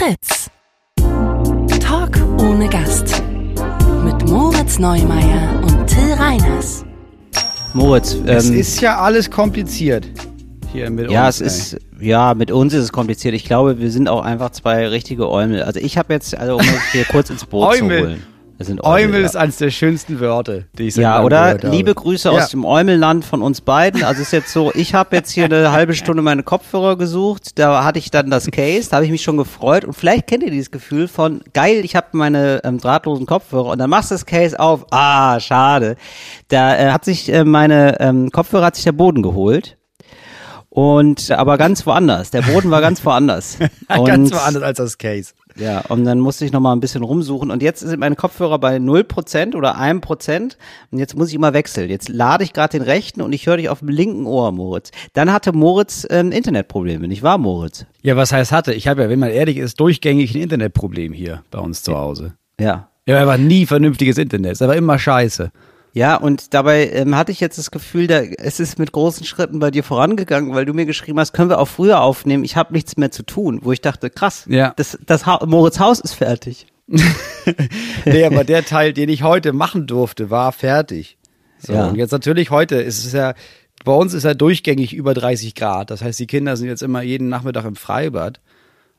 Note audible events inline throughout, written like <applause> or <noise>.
Fritz. Talk ohne Gast. Mit Moritz Neumeier und Till Reiners. Moritz, ähm, Es ist ja alles kompliziert hier mit ja, uns. es ey. ist, ja, mit uns ist es kompliziert. Ich glaube, wir sind auch einfach zwei richtige Eumel. Also ich habe jetzt, also um uns hier kurz ins Boot zu Eumel. holen. Sind Eumel ja. ist eines der schönsten Wörter, die ich seit Ja, oder? Liebe Grüße Ja. aus dem Eumelland von uns beiden. Also es ist jetzt so, ich habe jetzt hier eine halbe Stunde meine Kopfhörer gesucht, da hatte ich dann das Case, da habe ich mich schon gefreut und vielleicht kennt ihr dieses Gefühl von, geil, ich habe meine ähm, drahtlosen Kopfhörer und dann machst du das Case auf, ah, schade. Da äh, hat sich äh, meine ähm, Kopfhörer, hat sich der Boden geholt. Und aber ganz woanders. Der Boden war ganz woanders. <laughs> Und, Ganz woanders als das Case. ja, und dann musste ich noch mal ein bisschen rumsuchen. Und jetzt sind meine Kopfhörer bei 0% oder 1%. Und jetzt muss ich immer wechseln. Jetzt lade ich gerade den rechten und ich höre dich auf dem linken Ohr, Moritz. Dann hatte Moritz ähm, Internetprobleme, nicht wahr, Moritz? Ja, was heißt hatte? Ich habe ja, wenn man ehrlich ist, durchgängig ein Internetproblem hier bei uns zu Hause. Ja. Ja, aber nie vernünftiges Internet. Es war immer scheiße. Ja, und dabei ähm, hatte ich jetzt das Gefühl, da, es ist mit großen Schritten bei dir vorangegangen, weil du mir geschrieben hast, können wir auch früher aufnehmen, ich habe nichts mehr zu tun. Wo ich dachte, krass, Ja. das, das ha Moritz Haus ist fertig. <laughs> Nee, aber der Teil, den ich heute machen durfte, war fertig. So, Ja. und jetzt natürlich heute ist es ja, bei uns ist ja durchgängig über 30 Grad. Das heißt, die Kinder sind jetzt immer jeden Nachmittag im Freibad.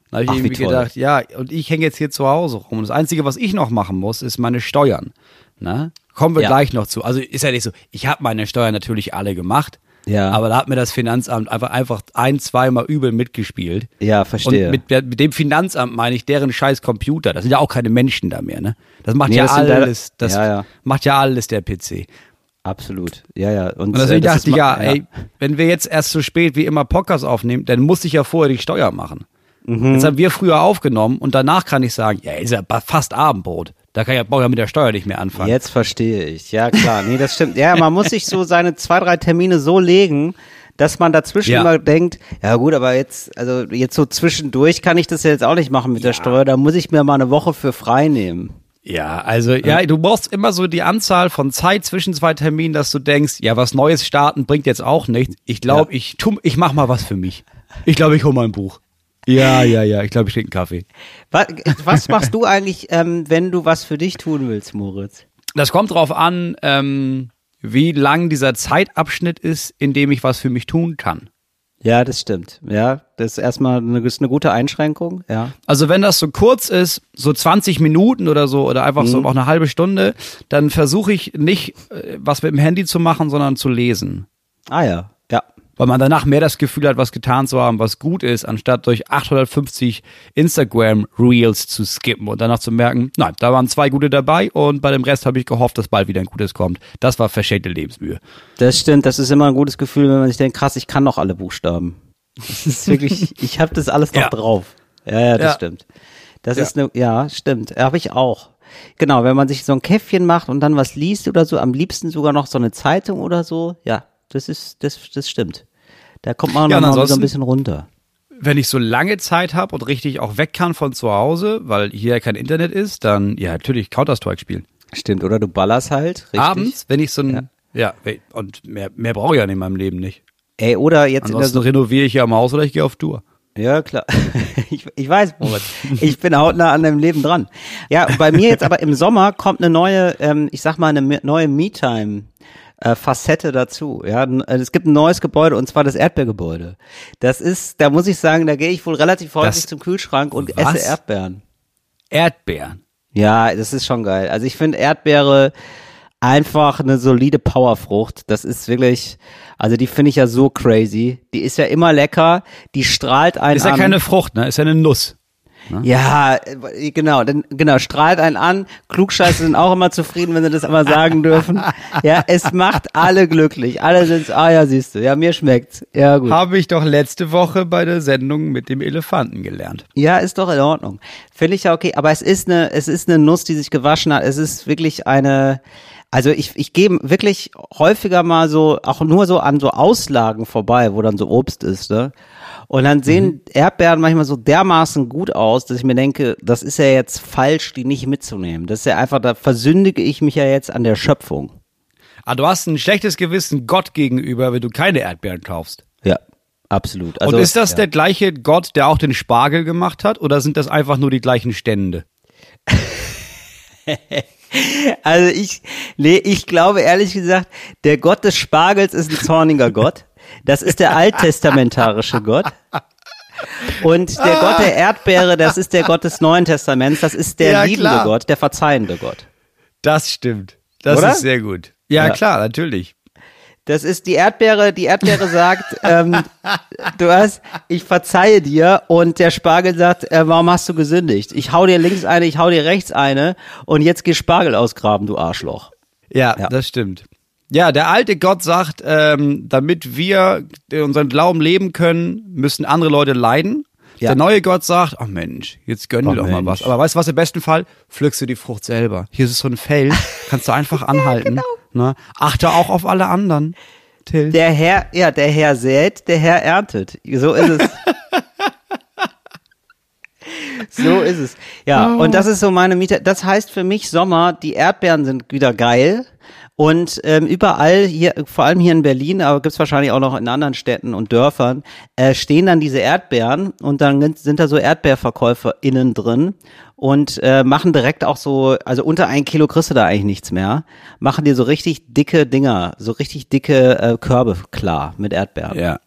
Da habe ich Ach, wie irgendwie gedacht, ja, und ich hänge jetzt hier zu Hause rum. Und das Einzige, was ich noch machen muss, ist meine Steuern. Na? Kommen wir Ja. gleich noch zu. Also ist ja nicht so, ich habe meine Steuern natürlich alle gemacht. Ja. Aber da hat mir das Finanzamt einfach, einfach ein, zweimal übel mitgespielt. Ja, verstehe. Und mit, mit dem Finanzamt meine ich deren scheiß Computer. Das sind ja auch keine Menschen da mehr, ne? Das macht Nee, ja das sind da- alles, das Ja, ja. macht ja alles der PC. Absolut. Ja, ja. Und, Und deswegen äh, dachte ich, ja, ey, wenn wir jetzt erst so spät wie immer Podcast aufnehmen, dann muss ich ja vorher die Steuer machen. Mhm. Jetzt haben wir früher aufgenommen und danach kann ich sagen, ja, ist ja fast Abendbrot. Da kann ich ja, brauche ich ja mit der Steuer nicht mehr anfangen. Jetzt verstehe ich. Ja, klar. Nee, das stimmt. Ja, man muss sich so seine zwei, drei Termine so legen, dass man dazwischen Ja. immer denkt, ja gut, aber jetzt, also jetzt so zwischendurch kann ich das ja jetzt auch nicht machen mit der Steuer. Da muss ich mir mal eine Woche für frei nehmen. Ja, also ja, du brauchst immer so die Anzahl von Zeit zwischen zwei Terminen, dass du denkst, ja, was Neues starten bringt jetzt auch nichts. Ich glaube, ich tu, ich mach mal was für mich. Ich glaube, ich hole mal ein Buch. Ja, ja, ja, ich glaube, ich trinke einen Kaffee. Was, was machst du eigentlich, ähm, wenn du was für dich tun willst, Moritz? Das kommt drauf an, ähm, wie lang dieser Zeitabschnitt ist, in dem ich was für mich tun kann. Ja, das stimmt. Ja, das ist erstmal eine, ist eine gute Einschränkung. Ja. Also wenn das so kurz ist, so 20 Minuten oder so, oder einfach so auch eine halbe Stunde, dann versuche ich nicht, äh, was mit dem Handy zu machen, sondern zu lesen. Ah ja. Weil man danach mehr das Gefühl hat, was getan zu haben, was gut ist, anstatt durch 850 Instagram-Reels zu skippen und danach zu merken, nein, da waren zwei gute dabei und bei dem Rest habe ich gehofft, dass bald wieder ein gutes kommt. Das war verschenkte Lebensmühe. Das stimmt, das ist immer ein gutes Gefühl, wenn man sich denkt, krass, ich kann noch alle Buchstaben. Das ist wirklich, <laughs> ich habe das alles noch Ja. drauf. Ja, ja, das Ja. stimmt. Das Ja. ist eine, ja, stimmt. Habe ich auch. Genau, wenn man sich so ein Käffchen macht und dann was liest oder so, am liebsten sogar noch so eine Zeitung oder so, ja, das ist, das, das stimmt. Da kommt man Ja, noch mal so ein ansonsten- bisschen runter. Wenn ich so lange Zeit habe und richtig auch weg kann von zu Hause, weil hier ja kein Internet ist, dann ja natürlich Counter-Strike spielen. Stimmt, oder du ballerst halt, richtig? Abends, wenn ich so ein, ja, und mehr, mehr brauche ich ja in meinem Leben nicht. Ey, oder jetzt in der Ansonsten renoviere ich ja am Haus oder ich gehe auf Tour. Ja, klar. <laughs> Ich, ich weiß, Moritz. Ich bin hautnah an deinem Leben dran. Ja, bei mir jetzt aber im Sommer kommt eine neue, ähm, ich sag mal, eine neue Me-Time. Äh, Facette dazu. Ja, äh, es gibt ein neues Gebäude und zwar das Erdbeergebäude. Das ist, da muss ich sagen, da gehe ich wohl relativ häufig Das- zum Kühlschrank und was? esse Erdbeeren. Erdbeeren. Ja, das ist schon geil. Also ich finde Erdbeere einfach eine solide Powerfrucht. Das ist wirklich, also die finde ich ja so crazy. Die ist ja immer lecker. Die strahlt einen Ist ja an. keine Frucht, ne? Ist ja eine Nuss. Ja, äh, genau, dann, genau, strahlt einen an. Klugscheiße sind auch immer zufrieden, wenn sie das einmal sagen dürfen. Ja, es macht alle glücklich. Alle sind, ah ja, siehst du, ja, mir schmeckt's. Ja, gut. Habe ich doch letzte Woche bei der Sendung mit dem Elefanten gelernt. Ja, ist doch in Ordnung. Finde ich ja okay, aber es ist eine, es ist eine Nuss, die sich gewaschen hat. Es ist wirklich eine, also ich, ich gehe wirklich häufiger mal so, auch nur so an so Auslagen vorbei, wo dann so Obst ist, ne? Und dann sehen Erdbeeren manchmal so dermaßen gut aus, dass ich mir denke, das ist ja jetzt falsch, die nicht mitzunehmen. Das ist ja einfach, da versündige ich mich ja jetzt an der Schöpfung. Ah, du hast ein schlechtes Gewissen Gott gegenüber, wenn du keine Erdbeeren kaufst. Ja. Absolut. Also, Und ist das ja. der gleiche Gott, der auch den Spargel gemacht hat, oder sind das einfach nur die gleichen Stände? <laughs> Also ich, nee, ich glaube ehrlich gesagt, der Gott des Spargels ist ein zorniger Gott. Das ist der alttestamentarische Gott. Und der Gott der Erdbeere, das ist der Gott des Neuen Testaments, das ist der Ja, liebende klar. Gott, der verzeihende Gott. Das stimmt. Das Oder? ist sehr gut. Ja, Ja. klar, natürlich. Das ist die Erdbeere, die Erdbeere sagt, ähm, du hast, ich verzeihe dir und der Spargel sagt, äh, warum hast du gesündigt? Ich hau dir links eine, ich hau dir rechts eine und jetzt geh Spargel ausgraben, du Arschloch. Ja, Ja. das stimmt. Ja, der alte Gott sagt, ähm, damit wir unseren Glauben leben können, müssen andere Leute leiden. Ja. Der neue Gott sagt, ach Mensch, jetzt gönn dir Oh doch mal Mensch. was. Aber weißt du was, im besten Fall pflückst du die Frucht selber. Hier ist es so ein Feld, <laughs> kannst du einfach anhalten. ne? Achte auch auf alle anderen. Till. Der Herr, ja, der Herr sät, der Herr erntet. So ist es. <laughs> so ist es. Ja, und das ist so meine Miete. Das heißt für mich Sommer, die Erdbeeren sind wieder geil. Und ähm, überall hier, vor allem hier in Berlin, aber gibt's wahrscheinlich auch noch in anderen Städten und Dörfern, äh, stehen dann diese Erdbeeren und dann sind da so ErdbeerverkäuferInnen drin und äh, machen direkt auch so, also unter ein Kilo kriegst du da eigentlich nichts mehr, machen dir so richtig dicke Dinger, so richtig dicke äh, Körbe klar mit Erdbeeren. Ja.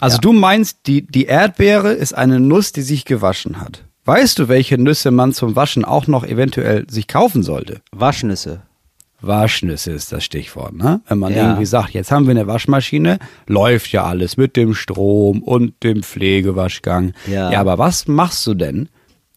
Also du meinst, die, die Erdbeere ist eine Nuss, die sich gewaschen hat. Weißt du, welche Nüsse man zum Waschen auch noch eventuell sich kaufen sollte? Waschnüsse. Waschnüsse ist das Stichwort, ne? Wenn man Ja. irgendwie sagt, jetzt haben wir eine Waschmaschine, läuft ja alles mit dem Strom und dem Pflegewaschgang. Ja. ja aber was machst du denn,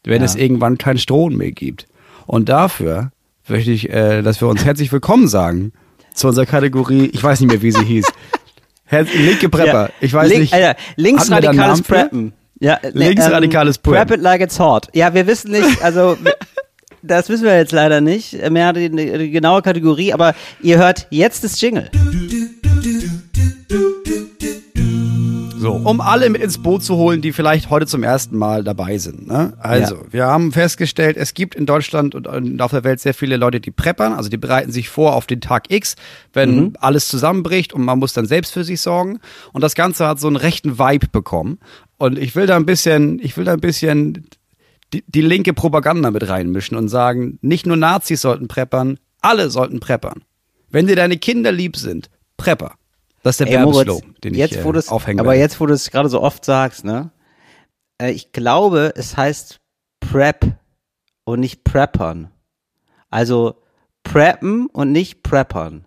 wenn Ja. es irgendwann kein Strom mehr gibt? Und dafür möchte ich, äh, dass wir uns herzlich willkommen sagen zu unserer Kategorie, ich weiß nicht mehr, wie sie hieß. <laughs> Her linke Prepper. Ich weiß Link, nicht. Alter, linksradikales Namen für? Preppen. Ja, ne, Linksradikales ähm, Prep Preppen. it like it's hot. Ja, wir wissen nicht, also <laughs> das wissen wir jetzt leider nicht, mehr die, die genaue Kategorie, aber ihr hört jetzt das Jingle. So, um alle mit ins Boot zu holen, die vielleicht heute zum ersten Mal dabei sind. Ne? Also, Ja. wir haben festgestellt, es gibt in Deutschland und auf der Welt sehr viele Leute, die preppern, also die bereiten sich vor auf den Tag X, wenn Mhm. alles zusammenbricht und man muss dann selbst für sich sorgen. Und das Ganze hat so einen rechten Vibe bekommen. Und ich will da ein bisschen, ich will da ein bisschen die, die linke Propaganda mit reinmischen und sagen, nicht nur Nazis sollten preppern, alle sollten preppern. Wenn dir deine Kinder lieb sind, prepper. Das ist der Werbeslogan, den jetzt, ich äh, aufhängen Aber jetzt, wo du es gerade so oft sagst, ne? Äh, ich glaube, es heißt Prep und nicht Preppern. Also Preppen und nicht Preppern.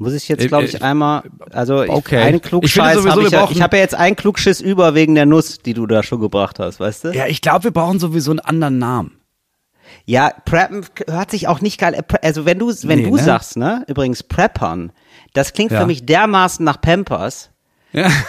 Muss ich jetzt, Äh, glaube äh, ich, einmal, also ich, okay. einen Klugscheiß habe ich, ja, ich habe ja jetzt einen Klugschiss über wegen der Nuss, die du da schon gebracht hast, weißt du? Ja, ich glaube, wir brauchen sowieso einen anderen Namen. Ja, Preppen hört sich auch nicht geil. äh, Also wenn du wenn Nee, du ne? sagst, ne, übrigens Preppern, das klingt Ja. für mich dermaßen nach Pampers. Ja. <laughs>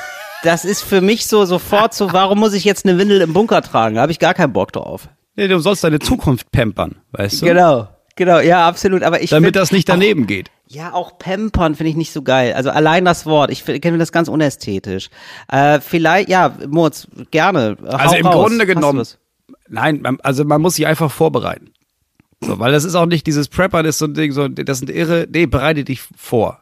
Das ist für mich so sofort so, warum muss ich jetzt eine Windel im Bunker tragen? Da habe ich gar keinen Bock drauf. Nee, du sollst deine Zukunft pampern, weißt du? Genau, genau, ja, absolut. Aber ich Damit find das nicht daneben geht. Ja, auch pampern finde ich nicht so geil. Also allein das Wort, ich finde das ganz unästhetisch. Äh, vielleicht, ja, Moritz, gerne. Also im raus. Grunde genommen, nein, man, also man muss sich einfach vorbereiten. So, weil das ist auch nicht dieses Preppern ist so ein Ding, so, das sind irre, nee, bereite dich vor.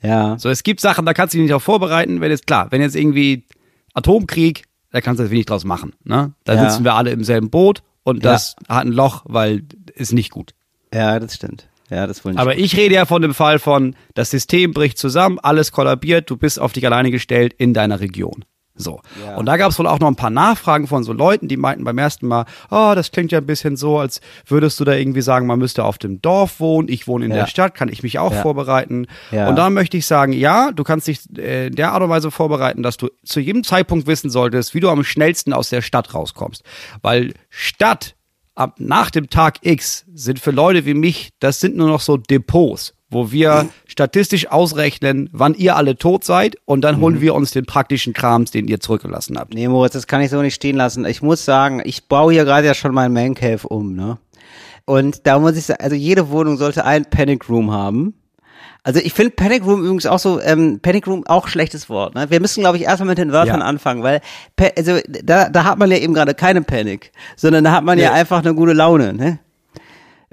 Ja. So, es gibt Sachen, da kannst du dich nicht auch vorbereiten, wenn jetzt, klar, wenn jetzt irgendwie Atomkrieg, da kannst du jetzt wenig draus machen, ne? Da Ja. sitzen wir alle im selben Boot und das hat ein Loch, weil ist nicht gut. Ja, das stimmt. Ja, das nicht. Aber ich rede ja von dem Fall von, das System bricht zusammen, alles kollabiert, du bist auf dich alleine gestellt in deiner Region. So. Ja. Und da gab es wohl auch noch ein paar Nachfragen von so Leuten, die meinten beim ersten Mal, oh, das klingt ja ein bisschen so, als würdest du da irgendwie sagen, man müsste auf dem Dorf wohnen, ich wohne in Ja. der Stadt, kann ich mich auch Ja. vorbereiten. Und da möchte ich sagen, ja, du kannst dich äh, in der Art und Weise vorbereiten, dass du zu jedem Zeitpunkt wissen solltest, wie du am schnellsten aus der Stadt rauskommst. Weil Stadt ab nach dem Tag X sind für Leute wie mich, das sind nur noch so Depots, wo wir statistisch ausrechnen, wann ihr alle tot seid und dann holen wir uns den praktischen Krams, den ihr zurückgelassen habt. Nee, Moritz, das kann ich so nicht stehen lassen. Ich muss sagen, ich baue hier gerade ja schon meinen Man Cave um, ne? Und da muss ich sagen, also jede Wohnung sollte einen Panic Room haben. Also ich finde Panic Room übrigens auch so, ähm, Panic Room auch schlechtes Wort. Ne? Wir müssen, glaube ich, erstmal mit den Wörtern Ja. anfangen, weil also da, da hat man ja eben gerade keine Panik, sondern da hat man ja Nee. einfach eine gute Laune. Ne?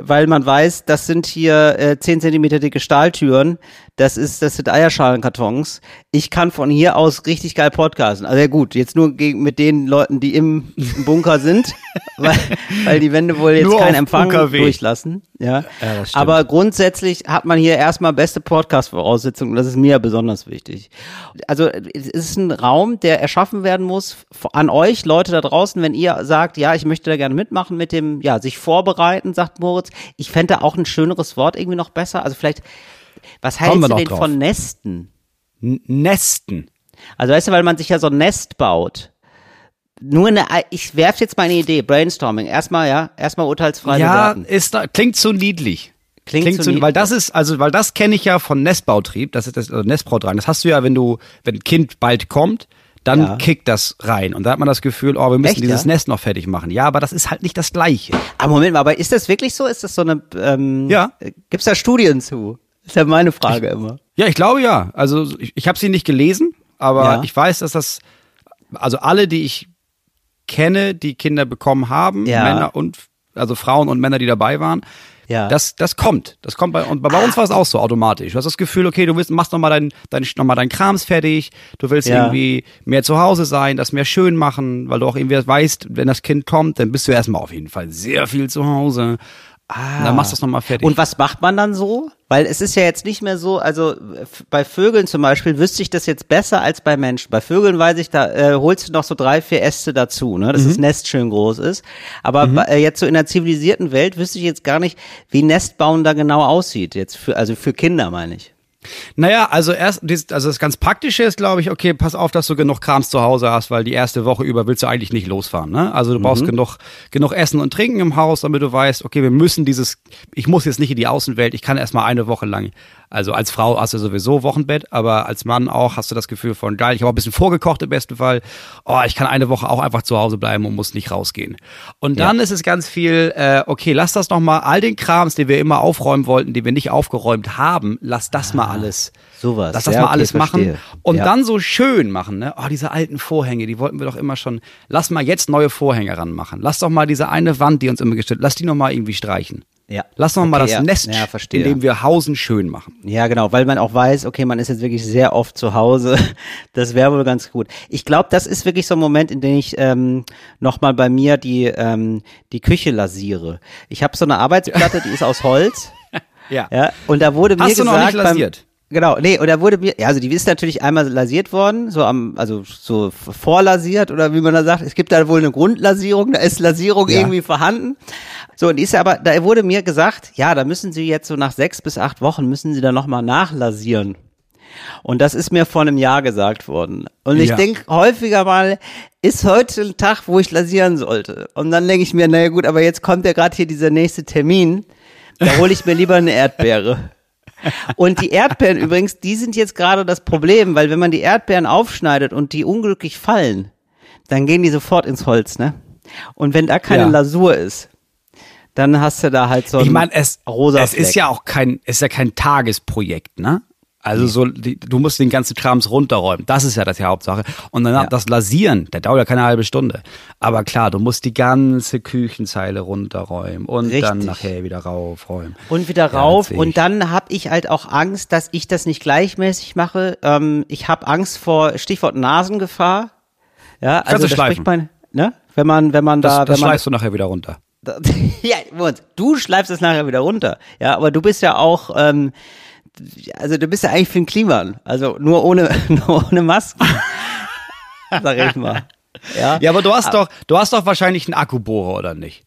Weil man weiß, das sind hier äh, 10 Zentimeter dicke Stahltüren, das ist, das sind Eierschalenkartons. Ich kann von hier aus richtig geil podcasten. Also ja gut, jetzt nur gegen, mit den Leuten, die im <laughs> Bunker sind, weil, weil die Wände wohl jetzt Nur keinen Empfang UKW. durchlassen. Ja. Ja. Aber grundsätzlich hat man hier erstmal beste Podcast-Voraussetzungen das ist mir besonders wichtig. Also es ist ein Raum, der erschaffen werden muss an euch, Leute da draußen, wenn ihr sagt, ja, ich möchte da gerne mitmachen mit dem, ja, sich vorbereiten, sagt Moritz. Ich fände auch ein schöneres Wort irgendwie noch besser. Also vielleicht, was hältst wir du denn drauf. von Nesten? N Nesten. Also weißt du, weil man sich ja so ein Nest baut. Nur eine, ich werfe jetzt mal eine Idee, Brainstorming. Erstmal, ja, erstmal urteilsfrei Ja, bewerten. ist klingt zu niedlich. Klingt zu niedlich. weil das ist, also, weil das kenne ich ja von Nestbautrieb, das ist das also Nestbraut rein. Das hast du ja, wenn du, wenn ein Kind bald kommt, dann Ja. kickt das rein. Und da hat man das Gefühl, oh, wir müssen Echt, dieses ja? Nest noch fertig machen. Ja, aber das ist halt nicht das Gleiche. Ah, Moment mal, aber ist das wirklich so? Ist das so eine, ähm, Ja. Gibt's da Studien zu? Ist ja meine Frage immer. Ja, ich glaube ja. Also ich, ich habe sie nicht gelesen, aber Ja. ich weiß, dass das, also alle, die ich kenne, die Kinder bekommen haben, Ja. Männer und, also Frauen und Männer, die dabei waren, Ja. das, das kommt. Das kommt bei, und bei uns war es auch so automatisch. Du hast das Gefühl, okay, du willst, machst nochmal dein, dein, noch mal dein Krams fertig, du willst Ja. irgendwie mehr zu Hause sein, das mehr schön machen, weil du auch irgendwie weißt, wenn das Kind kommt, dann bist du erstmal auf jeden Fall sehr viel zu Hause. Ah. Dann machst du es nochmal fertig. Und was macht man dann so? Weil es ist ja jetzt nicht mehr so, also f- bei Vögeln zum Beispiel wüsste ich das jetzt besser als bei Menschen. Bei Vögeln weiß ich, da äh, holst du noch so drei, vier Äste dazu, ne, dass das Nest schön groß ist. Aber bei, äh, jetzt so in der zivilisierten Welt wüsste ich jetzt gar nicht, wie Nestbauen da genau aussieht. Jetzt für, also für Kinder meine ich. Naja, also erst, also das ganz Praktische ist, glaube ich, okay, pass auf, dass du genug Krams zu Hause hast, weil die erste Woche über willst du eigentlich nicht losfahren. Ne? Also du brauchst genug, genug Essen und Trinken im Haus, damit du weißt, okay, wir müssen dieses, ich muss jetzt nicht in die Außenwelt, ich kann erstmal eine Woche lang, also als Frau hast du sowieso Wochenbett, aber als Mann auch hast du das Gefühl von, geil, ich habe auch ein bisschen vorgekocht im besten Fall, oh, ich kann eine Woche auch einfach zu Hause bleiben und muss nicht rausgehen. Und dann ist es ganz viel, äh, okay, lass das nochmal, all den Krams, den wir immer aufräumen wollten, die wir nicht aufgeräumt haben, lass das mal alles. sowas. Lass das Ja, mal okay, alles verstehe. machen und Ja. dann so schön machen, ne? Oh, diese alten Vorhänge, die wollten wir doch immer schon. Lass mal jetzt neue Vorhänge ranmachen. Lass doch mal diese eine Wand, die uns immer gestellt, lass die noch mal irgendwie streichen. Ja. Lass mal Okay, das ja. Nest, Ja, in dem wir Hausen schön machen. Ja, genau, weil man auch weiß, okay, man ist jetzt wirklich sehr oft zu Hause. <laughs> Das wäre wohl ganz gut. Ich glaube, das ist wirklich so ein Moment, in dem ich ähm, nochmal bei mir die, ähm, die Küche lasiere. Ich habe so eine Arbeitsplatte, die ist aus Holz. <laughs> Ja. Ja, und da wurde mir Hast du gesagt, noch nicht lasiert? Beim, genau, nee, und da wurde mir, ja, also die ist natürlich einmal lasiert worden, so am, also so vorlasiert oder wie man da sagt. Es gibt da wohl eine Grundlasierung, da ist Lasierung Ja. irgendwie vorhanden. So, und die ist aber, da wurde mir gesagt, ja, da müssen Sie jetzt so nach sechs bis acht Wochen müssen Sie da nochmal nachlasieren. Und das ist mir vor einem Jahr gesagt worden. Und ich Ja. denk häufiger mal, ist heute ein Tag, wo ich lasieren sollte. Und dann denke ich mir, naja gut, aber jetzt kommt ja gerade hier dieser nächste Termin. Da hole ich mir lieber eine Erdbeere. Und die Erdbeeren <laughs> übrigens, die sind jetzt gerade das Problem, weil wenn man die Erdbeeren aufschneidet und die unglücklich fallen, dann gehen die sofort ins Holz, ne? Und wenn da keine Ja. Lasur ist, dann hast du da halt so Ich ein meine, es, rosa es ist ja auch kein, es ist ja kein Tagesprojekt, ne? Also so, die, du musst den ganzen Krams runterräumen. Das ist ja das die Hauptsache. Und dann Ja. das Lasieren, der dauert ja keine halbe Stunde. Aber klar, du musst die ganze Küchenzeile runterräumen und dann Richtig. nachher wieder raufräumen. und wieder Ja, rauf. sehe und dann habe ich halt auch Angst, dass ich das nicht gleichmäßig mache. Ähm, ich habe Angst vor Stichwort Nasengefahr. Ja, also da spricht man, ne? Wenn man, wenn man Das, da, das wenn man, schleifst du nachher wieder runter. <laughs> ja, du schleifst es nachher wieder runter. Ja, aber du bist ja auch, ähm, also du bist ja eigentlich für den Kliman. Also nur ohne, <laughs> nur ohne Maske. <laughs> Sag ich mal. Ja, Ja, aber du hast doch, du hast doch wahrscheinlich einen Akkubohrer, oder nicht?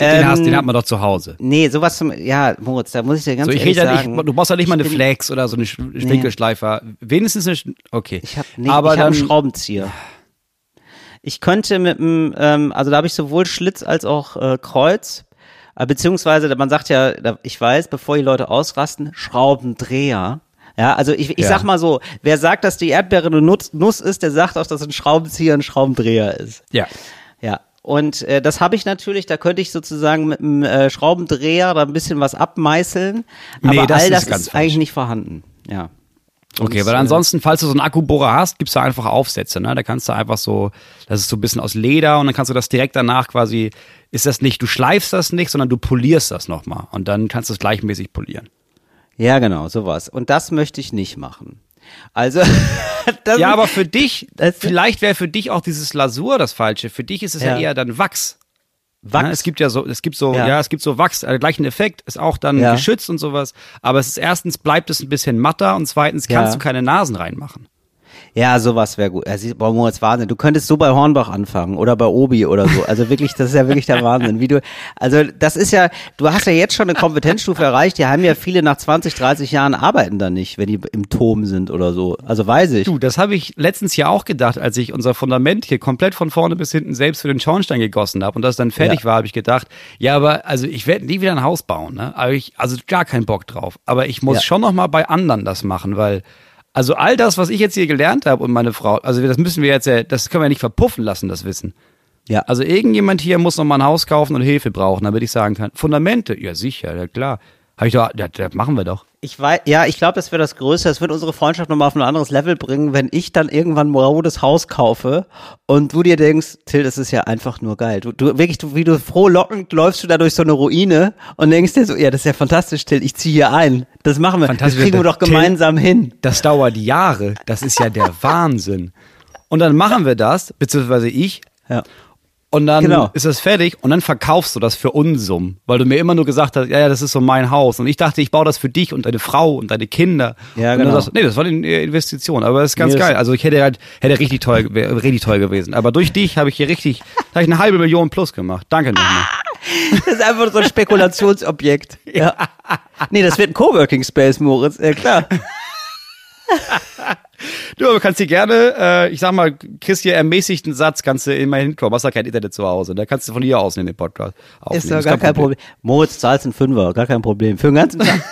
Den, Ähm, hast, den hat man doch zu Hause. Nee, sowas zum, ja, Moritz, da muss ich dir ganz So, ich ehrlich rede ja sagen. nicht, du brauchst ja nicht mal eine bin- Flex oder so eine Sch- Winkelschleifer. Wenigstens eine, okay. Ich habe nee, aber ich hab dann, einen Schraubenzieher. Ich könnte mit dem, ähm, also da habe ich sowohl Schlitz als auch äh, Kreuz, beziehungsweise man sagt ja, ich weiß, bevor die Leute ausrasten, Schraubendreher. Ja, also ich, ich Ja. sag mal so, wer sagt, dass die Erdbeere eine Nuss, ist, der sagt auch, dass ein Schraubenzieher ein Schraubendreher ist. ja. Ja. Und äh, das habe ich natürlich, da könnte ich sozusagen mit einem äh, Schraubendreher da ein bisschen was abmeißeln, Nee, aber das all ist das ist falsch. eigentlich nicht vorhanden. Ja. Okay, weil äh, ansonsten, falls du so einen Akkubohrer hast, gibt's da einfach Aufsätze, ne? Da kannst du einfach so, das ist so ein bisschen aus Leder und dann kannst du das direkt danach quasi, ist das nicht, du schleifst das nicht, sondern du polierst das nochmal und dann kannst du es gleichmäßig polieren. Ja, genau, sowas. Und das möchte ich nicht machen. Also, <laughs> Ja, aber für dich, vielleicht wäre für dich auch dieses Lasur das Falsche. Für dich ist es ja, Ja. eher dann Wachs. Wachs. Ne? Es gibt ja so, es gibt so, Ja. ja, es gibt so Wachs, äh, gleichen Effekt, ist auch dann Ja. geschützt und sowas. Aber es ist erstens bleibt es ein bisschen matter und zweitens kannst Ja. du keine Nasen reinmachen. Ja, sowas wäre gut. Also, boah, Moritz, Wahnsinn. Du könntest so bei Hornbach anfangen oder bei Obi oder so. Also wirklich, das ist ja wirklich der Wahnsinn. Wie du, also das ist ja, du hast ja jetzt schon eine Kompetenzstufe erreicht. Die haben ja viele nach 20, 30 Jahren arbeiten da nicht, wenn die im Turm sind oder so. Also weiß ich. Du, das habe ich letztens ja auch gedacht, als ich unser Fundament hier komplett von vorne bis hinten selbst für den Schornstein gegossen habe und das dann fertig Ja. war, habe ich gedacht, ja, aber also ich werde nie wieder ein Haus bauen, ne? Aber ich, also gar keinen Bock drauf. Aber ich muss Ja. schon noch mal bei anderen das machen, weil also all das, was ich jetzt hier gelernt habe und meine Frau, also das müssen wir jetzt, ja- das können wir nicht verpuffen lassen, das Wissen. Ja. Also irgendjemand hier muss noch mal ein Haus kaufen und Hilfe brauchen, damit ich sagen kann, Fundamente, ja sicher, ja klar. Habe ich doch, ja, das machen wir doch. Ich weiß, ja, ich glaube, das wäre das Größte. Das wird unsere Freundschaft nochmal auf ein anderes Level bringen, wenn ich dann irgendwann ein rotes Haus kaufe und du dir denkst, Till, das ist ja einfach nur geil. Du, du wirklich, du, wie du frohlockend läufst du da durch so eine Ruine und denkst dir so, ja, das ist ja fantastisch, Till, ich ziehe hier ein. Das machen wir. Fantastisch. Das kriegen wir doch Till- gemeinsam hin. Das dauert Jahre. Das ist ja der <laughs> Wahnsinn. Und dann machen wir das, beziehungsweise ich. Ja. Und dann Genau. ist das fertig und dann verkaufst du das für Unsummen, weil du mir immer nur gesagt hast, ja, ja, das ist so mein Haus. Und ich dachte, ich baue das für dich und deine Frau und deine Kinder. Ja, und genau. sagst nee, das war eine Investition, aber das ist ganz Nee, geil. Also ich hätte halt, hätte richtig teuer, wäre richtig teuer gewesen. Aber durch dich habe ich hier richtig, habe ich eine halbe Million plus gemacht. Danke nochmal. <laughs> Das ist einfach so ein Spekulationsobjekt. <laughs> Ja. Nee, das wird ein Coworking Space, Moritz. Ja, klar. <laughs> <laughs> Du aber kannst dir gerne, äh, ich sag mal, kriegst hier ermäßigten Satz, kannst du immer hinkommen. Hast ja kein Internet zu Hause. Da kannst du von hier aus in den Podcast aufnehmen. Ist doch gar kein Problem. Moritz zahlst einen Fünfer, gar kein Problem. Für den ganzen <laughs> Tag.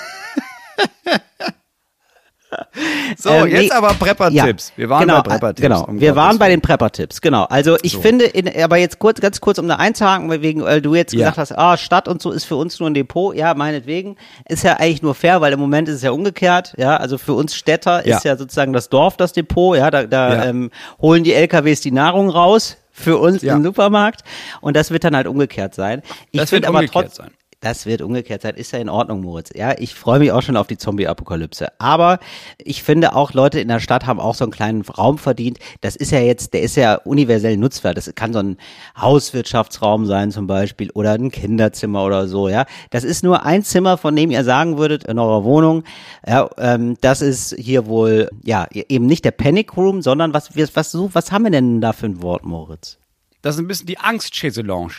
<laughs> So, Ähm, jetzt nee. aber Prepper-Tipps. Wir waren genau, bei Prepper-Tipps. Genau, um wir waren bei den Prepper-Tipps, genau. Also ich So. finde, in, aber jetzt kurz, ganz kurz, um da einzuhaken, weil wegen, weil du jetzt Ja. gesagt hast, ah, Stadt und so ist für uns nur ein Depot. Ja, meinetwegen. Ist ja eigentlich nur fair, weil im Moment ist es ja umgekehrt. Ja, also für uns Städter ist Ja. ja sozusagen das Dorf das Depot. Ja, da, da Ja. Ähm, holen die LKWs die Nahrung raus für uns Ja. im Supermarkt. Und das wird dann halt umgekehrt sein. Ich Das wird aber umgekehrt sein. Das wird umgekehrt sein, ist ja in Ordnung, Moritz. Ja, ich freue mich auch schon auf die Zombie-Apokalypse. Aber ich finde auch, Leute in der Stadt haben auch so einen kleinen Raum verdient. Das ist ja jetzt, der ist ja universell nutzbar. Das kann so ein Hauswirtschaftsraum sein zum Beispiel oder ein Kinderzimmer oder so, ja. Das ist nur ein Zimmer, von dem ihr sagen würdet in eurer Wohnung, ja, ähm, das ist hier wohl, ja, eben nicht der Panic Room, sondern was, was, was, was haben wir denn da für ein Wort, Moritz? Das ist ein bisschen die Angst-Chaiselange.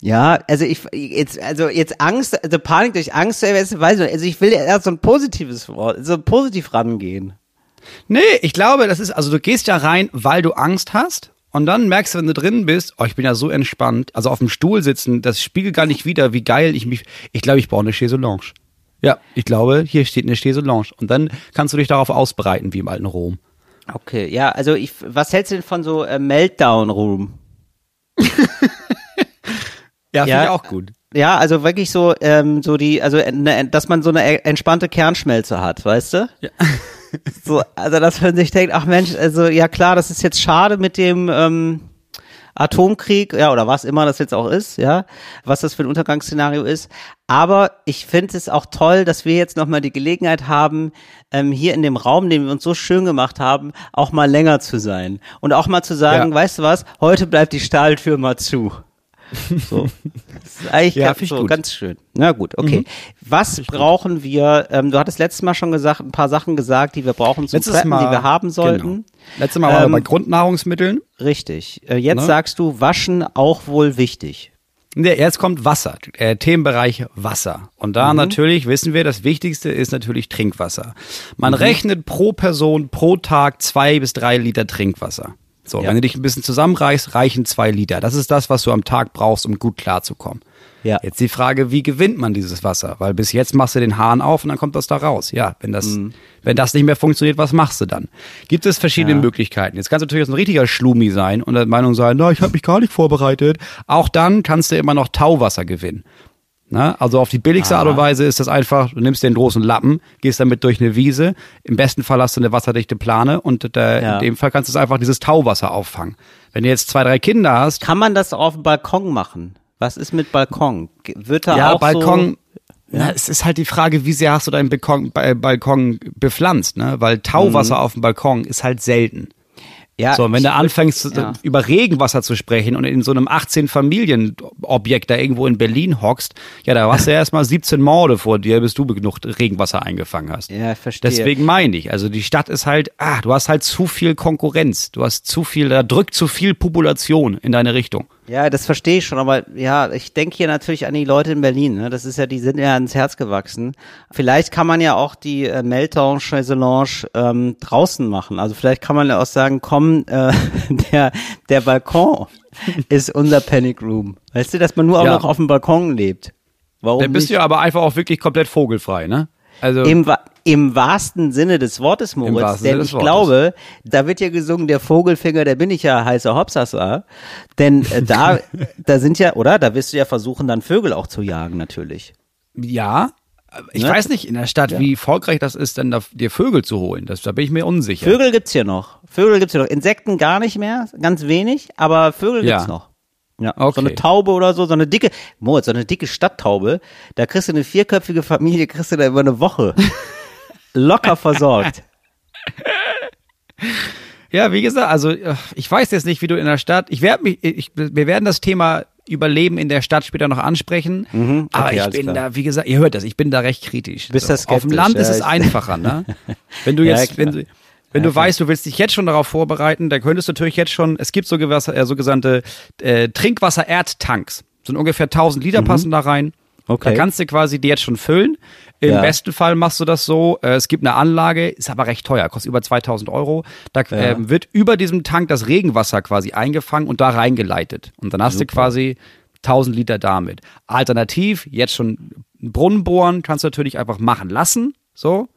Ja, also ich jetzt also jetzt Angst, also Panik durch Angst, weiß ich nicht, also ich will erst so ein positives Wort, so positiv rangehen. Nee, ich glaube, das ist, also du gehst ja rein, weil du Angst hast. Und dann merkst du, wenn du drin bist, oh, ich bin ja so entspannt. Also auf dem Stuhl sitzen, das spiegelt gar nicht wieder, wie geil ich mich. Ich glaube, ich brauche eine Chaiselange. Ja, ich glaube, hier steht eine Chaiselange. Und dann kannst du dich darauf ausbreiten, wie im alten Rom. Okay, ja, also ich was hältst du denn von so äh, Meltdown Room? <laughs> Ja, finde Ja. ich auch gut. Ja, also wirklich so ähm, so die also äh, ne, dass man so eine äh, entspannte Kernschmelze hat, weißt du? Ja. <laughs> So, also dass man sich denkt, ach Mensch, also ja klar, das ist jetzt schade mit dem ähm, Atomkrieg, ja, oder was immer das jetzt auch ist, ja, was das für ein Untergangsszenario ist. Aber ich finde es auch toll, dass wir jetzt nochmal die Gelegenheit haben, ähm, hier in dem Raum, den wir uns so schön gemacht haben, auch mal länger zu sein. Und auch mal zu sagen, Ja. weißt du was, heute bleibt die Stahltür mal zu. So. Das ist eigentlich Ja, ganz, find so. Mhm. ganz schön. Na gut, okay. Was brauchen wir? Ähm, du hattest letztes Mal schon gesagt, ein paar Sachen gesagt, die wir brauchen zum Letztes Preppen, Mal, die wir haben sollten. Genau. Letztes Mal waren Ähm, wir bei Grundnahrungsmitteln. Richtig. Äh, jetzt Ne? sagst du, waschen auch wohl wichtig. Nee, jetzt kommt Wasser, äh, Themenbereich Wasser. Und da natürlich wissen wir, das Wichtigste ist natürlich Trinkwasser. Man rechnet pro Person pro Tag zwei bis drei Liter Trinkwasser. So, Ja. wenn du dich ein bisschen zusammenreißt, reichen zwei Liter. Das ist das, was du am Tag brauchst, um gut klarzukommen. Ja. Jetzt die Frage, wie gewinnt man dieses Wasser? Weil bis jetzt machst du den Hahn auf und dann kommt das da raus. Ja, wenn das, Mhm. wenn das nicht mehr funktioniert, was machst du dann? Gibt es verschiedene Möglichkeiten. Jetzt kannst du natürlich ein richtiger Schlumi sein und der Meinung sein, na, ich habe mich gar nicht vorbereitet. Auch dann kannst du immer noch Tauwasser gewinnen. Na, also auf die billigste Art und Weise ist das einfach, du nimmst den großen Lappen, gehst damit durch eine Wiese, im besten Fall hast du eine wasserdichte Plane und äh, Ja. in dem Fall kannst du es einfach dieses Tauwasser auffangen. Wenn du jetzt zwei, drei Kinder hast, Kann man das auf dem Balkon machen? Was ist mit Balkon? Wird da ja, auch Balkon, so, na, es ist halt die Frage, wie sehr hast du deinen Balkon, Ba- Balkon bepflanzt, ne? Weil Tauwasser auf dem Balkon ist halt selten. Ja, So, und wenn du anfängst, ja. über Regenwasser zu sprechen und in so einem 18-Familien-Objekt da irgendwo in Berlin hockst, ja, da hast du <laughs> erstmal 17 Morde vor dir, bis du genug Regenwasser eingefangen hast. Ja, verstehe. Deswegen meine ich, also die Stadt ist halt, ah, du hast halt zu viel Konkurrenz, du hast zu viel, da drückt zu viel Population in deine Richtung. Ja, das verstehe ich schon, aber ja, ich denke hier natürlich an die Leute in Berlin. Ne? Das ist ja, die sind ja ans Herz gewachsen. Vielleicht kann man ja auch die äh, Meltdown Chaiselange ähm, draußen machen. Also vielleicht kann man ja auch sagen, komm, äh, <laughs> der der Balkon ist unser Panic Room. Weißt du, dass man nur auch Ja. noch auf dem Balkon lebt. Warum Da bist nicht? du ja aber einfach auch wirklich komplett vogelfrei, ne? Also, Im, Im wahrsten Sinne des Wortes, Moritz. Denn Sinne ich glaube, da wird ja gesungen, der Vogelfinger, der bin ich ja heißer Hopsasa. Denn äh, da, <laughs> da sind ja, oder? Da wirst du ja versuchen, dann Vögel auch zu jagen, natürlich. ja, ich Ne? weiß nicht in der Stadt, wie erfolgreich das ist, denn da, dir Vögel zu holen. Das, da bin ich mir unsicher. Vögel gibt's hier noch. Vögel gibt's hier noch. Insekten gar nicht mehr, ganz wenig, aber Vögel Ja. gibt's noch. Ja, Okay. so eine Taube oder so, so eine dicke, Moritz, so eine dicke Stadttaube, da kriegst du eine vierköpfige Familie, kriegst du da über eine Woche <laughs> locker versorgt. Ja, wie gesagt, also äh, ich weiß jetzt nicht, wie du in der Stadt. Ich werde mich, ich, wir werden das Thema Überleben in der Stadt später noch ansprechen. aber Mhm. okay, ich alles bin klar. da, wie gesagt, ihr hört das, ich bin da recht kritisch. Bist da Auf dem Land ist ja, es ich- einfacher, ne? <laughs> Wenn du Ja, jetzt, klar. wenn du, wenn du weißt, du willst dich jetzt schon darauf vorbereiten, dann könntest du natürlich jetzt schon, es gibt so Gewässer, äh, sogenannte äh, Trinkwasser-Erdtanks. So ungefähr 1000 Liter passen da rein. Mhm. Okay. Da kannst du quasi die jetzt schon füllen. Im Ja. besten Fall machst du das so. Äh, es gibt eine Anlage, ist aber recht teuer, kostet über 2000 Euro. Da ähm, wird über diesem Tank das Regenwasser quasi eingefangen und da reingeleitet. Und dann hast du quasi 1000 Liter damit. Alternativ, jetzt schon einen Brunnen bohren, kannst du natürlich einfach machen lassen. So.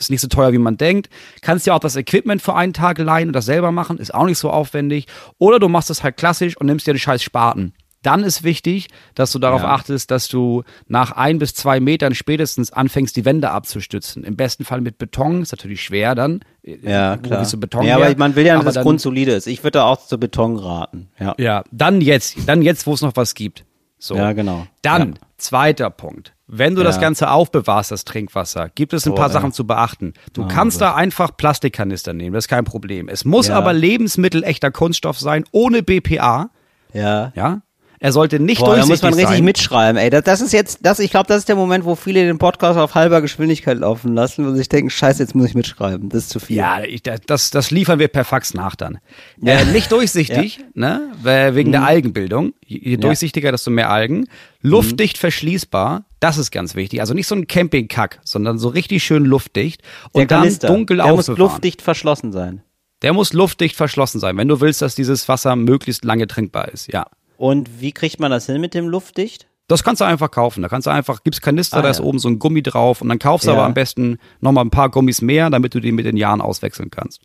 Ist nicht so teuer, wie man denkt. Kannst dir auch das Equipment für einen Tag leihen und das selber machen. Ist auch nicht so aufwendig. Oder du machst es halt klassisch und nimmst dir den scheiß Spaten. Dann ist wichtig, dass du darauf Ja. achtest, dass du nach ein bis zwei Metern spätestens anfängst, die Wände abzustützen. Im besten Fall mit Beton. Ist natürlich schwer dann. Ja, klar. du Beton ja, her? aber man will ja, dass Aber das dann- Grund solide ist. Ich würde da auch zu Beton raten. Ja, Ja, dann jetzt, dann jetzt, wo es noch was gibt. So. Ja, genau. Dann, Ja. zweiter Punkt. Wenn du das Ja. Ganze aufbewahrst, das Trinkwasser, gibt es ein paar ja. Sachen zu beachten. Du kannst da einfach Plastikkanister nehmen, das ist kein Problem. Es muss Ja. aber lebensmittelechter Kunststoff sein, ohne BPA. ja. Ja? Er sollte nicht Boah, da durchsichtig muss man richtig sein. mitschreiben, ey. Das, das ist jetzt, das, ich glaube, das ist der Moment, wo viele den Podcast auf halber Geschwindigkeit laufen lassen und sich denken, scheiße, jetzt muss ich mitschreiben. Das ist zu viel. Ja, ich, das, das liefern wir per Fax nach dann. Äh, nicht durchsichtig, <laughs> ne? weil- Wegen Mhm. der Algenbildung. Je, durchsichtiger, desto mehr Algen. Luftdicht verschließbar, das ist ganz wichtig. Also nicht so ein Campingkack, sondern so richtig schön luftdicht. der Und dann Kanister, dunkel der muss aufbewahren. luftdicht verschlossen sein. Der muss luftdicht verschlossen sein, wenn du willst, dass dieses Wasser möglichst lange trinkbar ist, ja. Und wie kriegt man das hin mit dem luftdicht? Das kannst du einfach kaufen. Da kannst du einfach, gibt's Kanister, Ah, da ist ja. oben so ein Gummi drauf und dann kaufst du Ja. aber am besten nochmal ein paar Gummis mehr, damit du die mit den Jahren auswechseln kannst.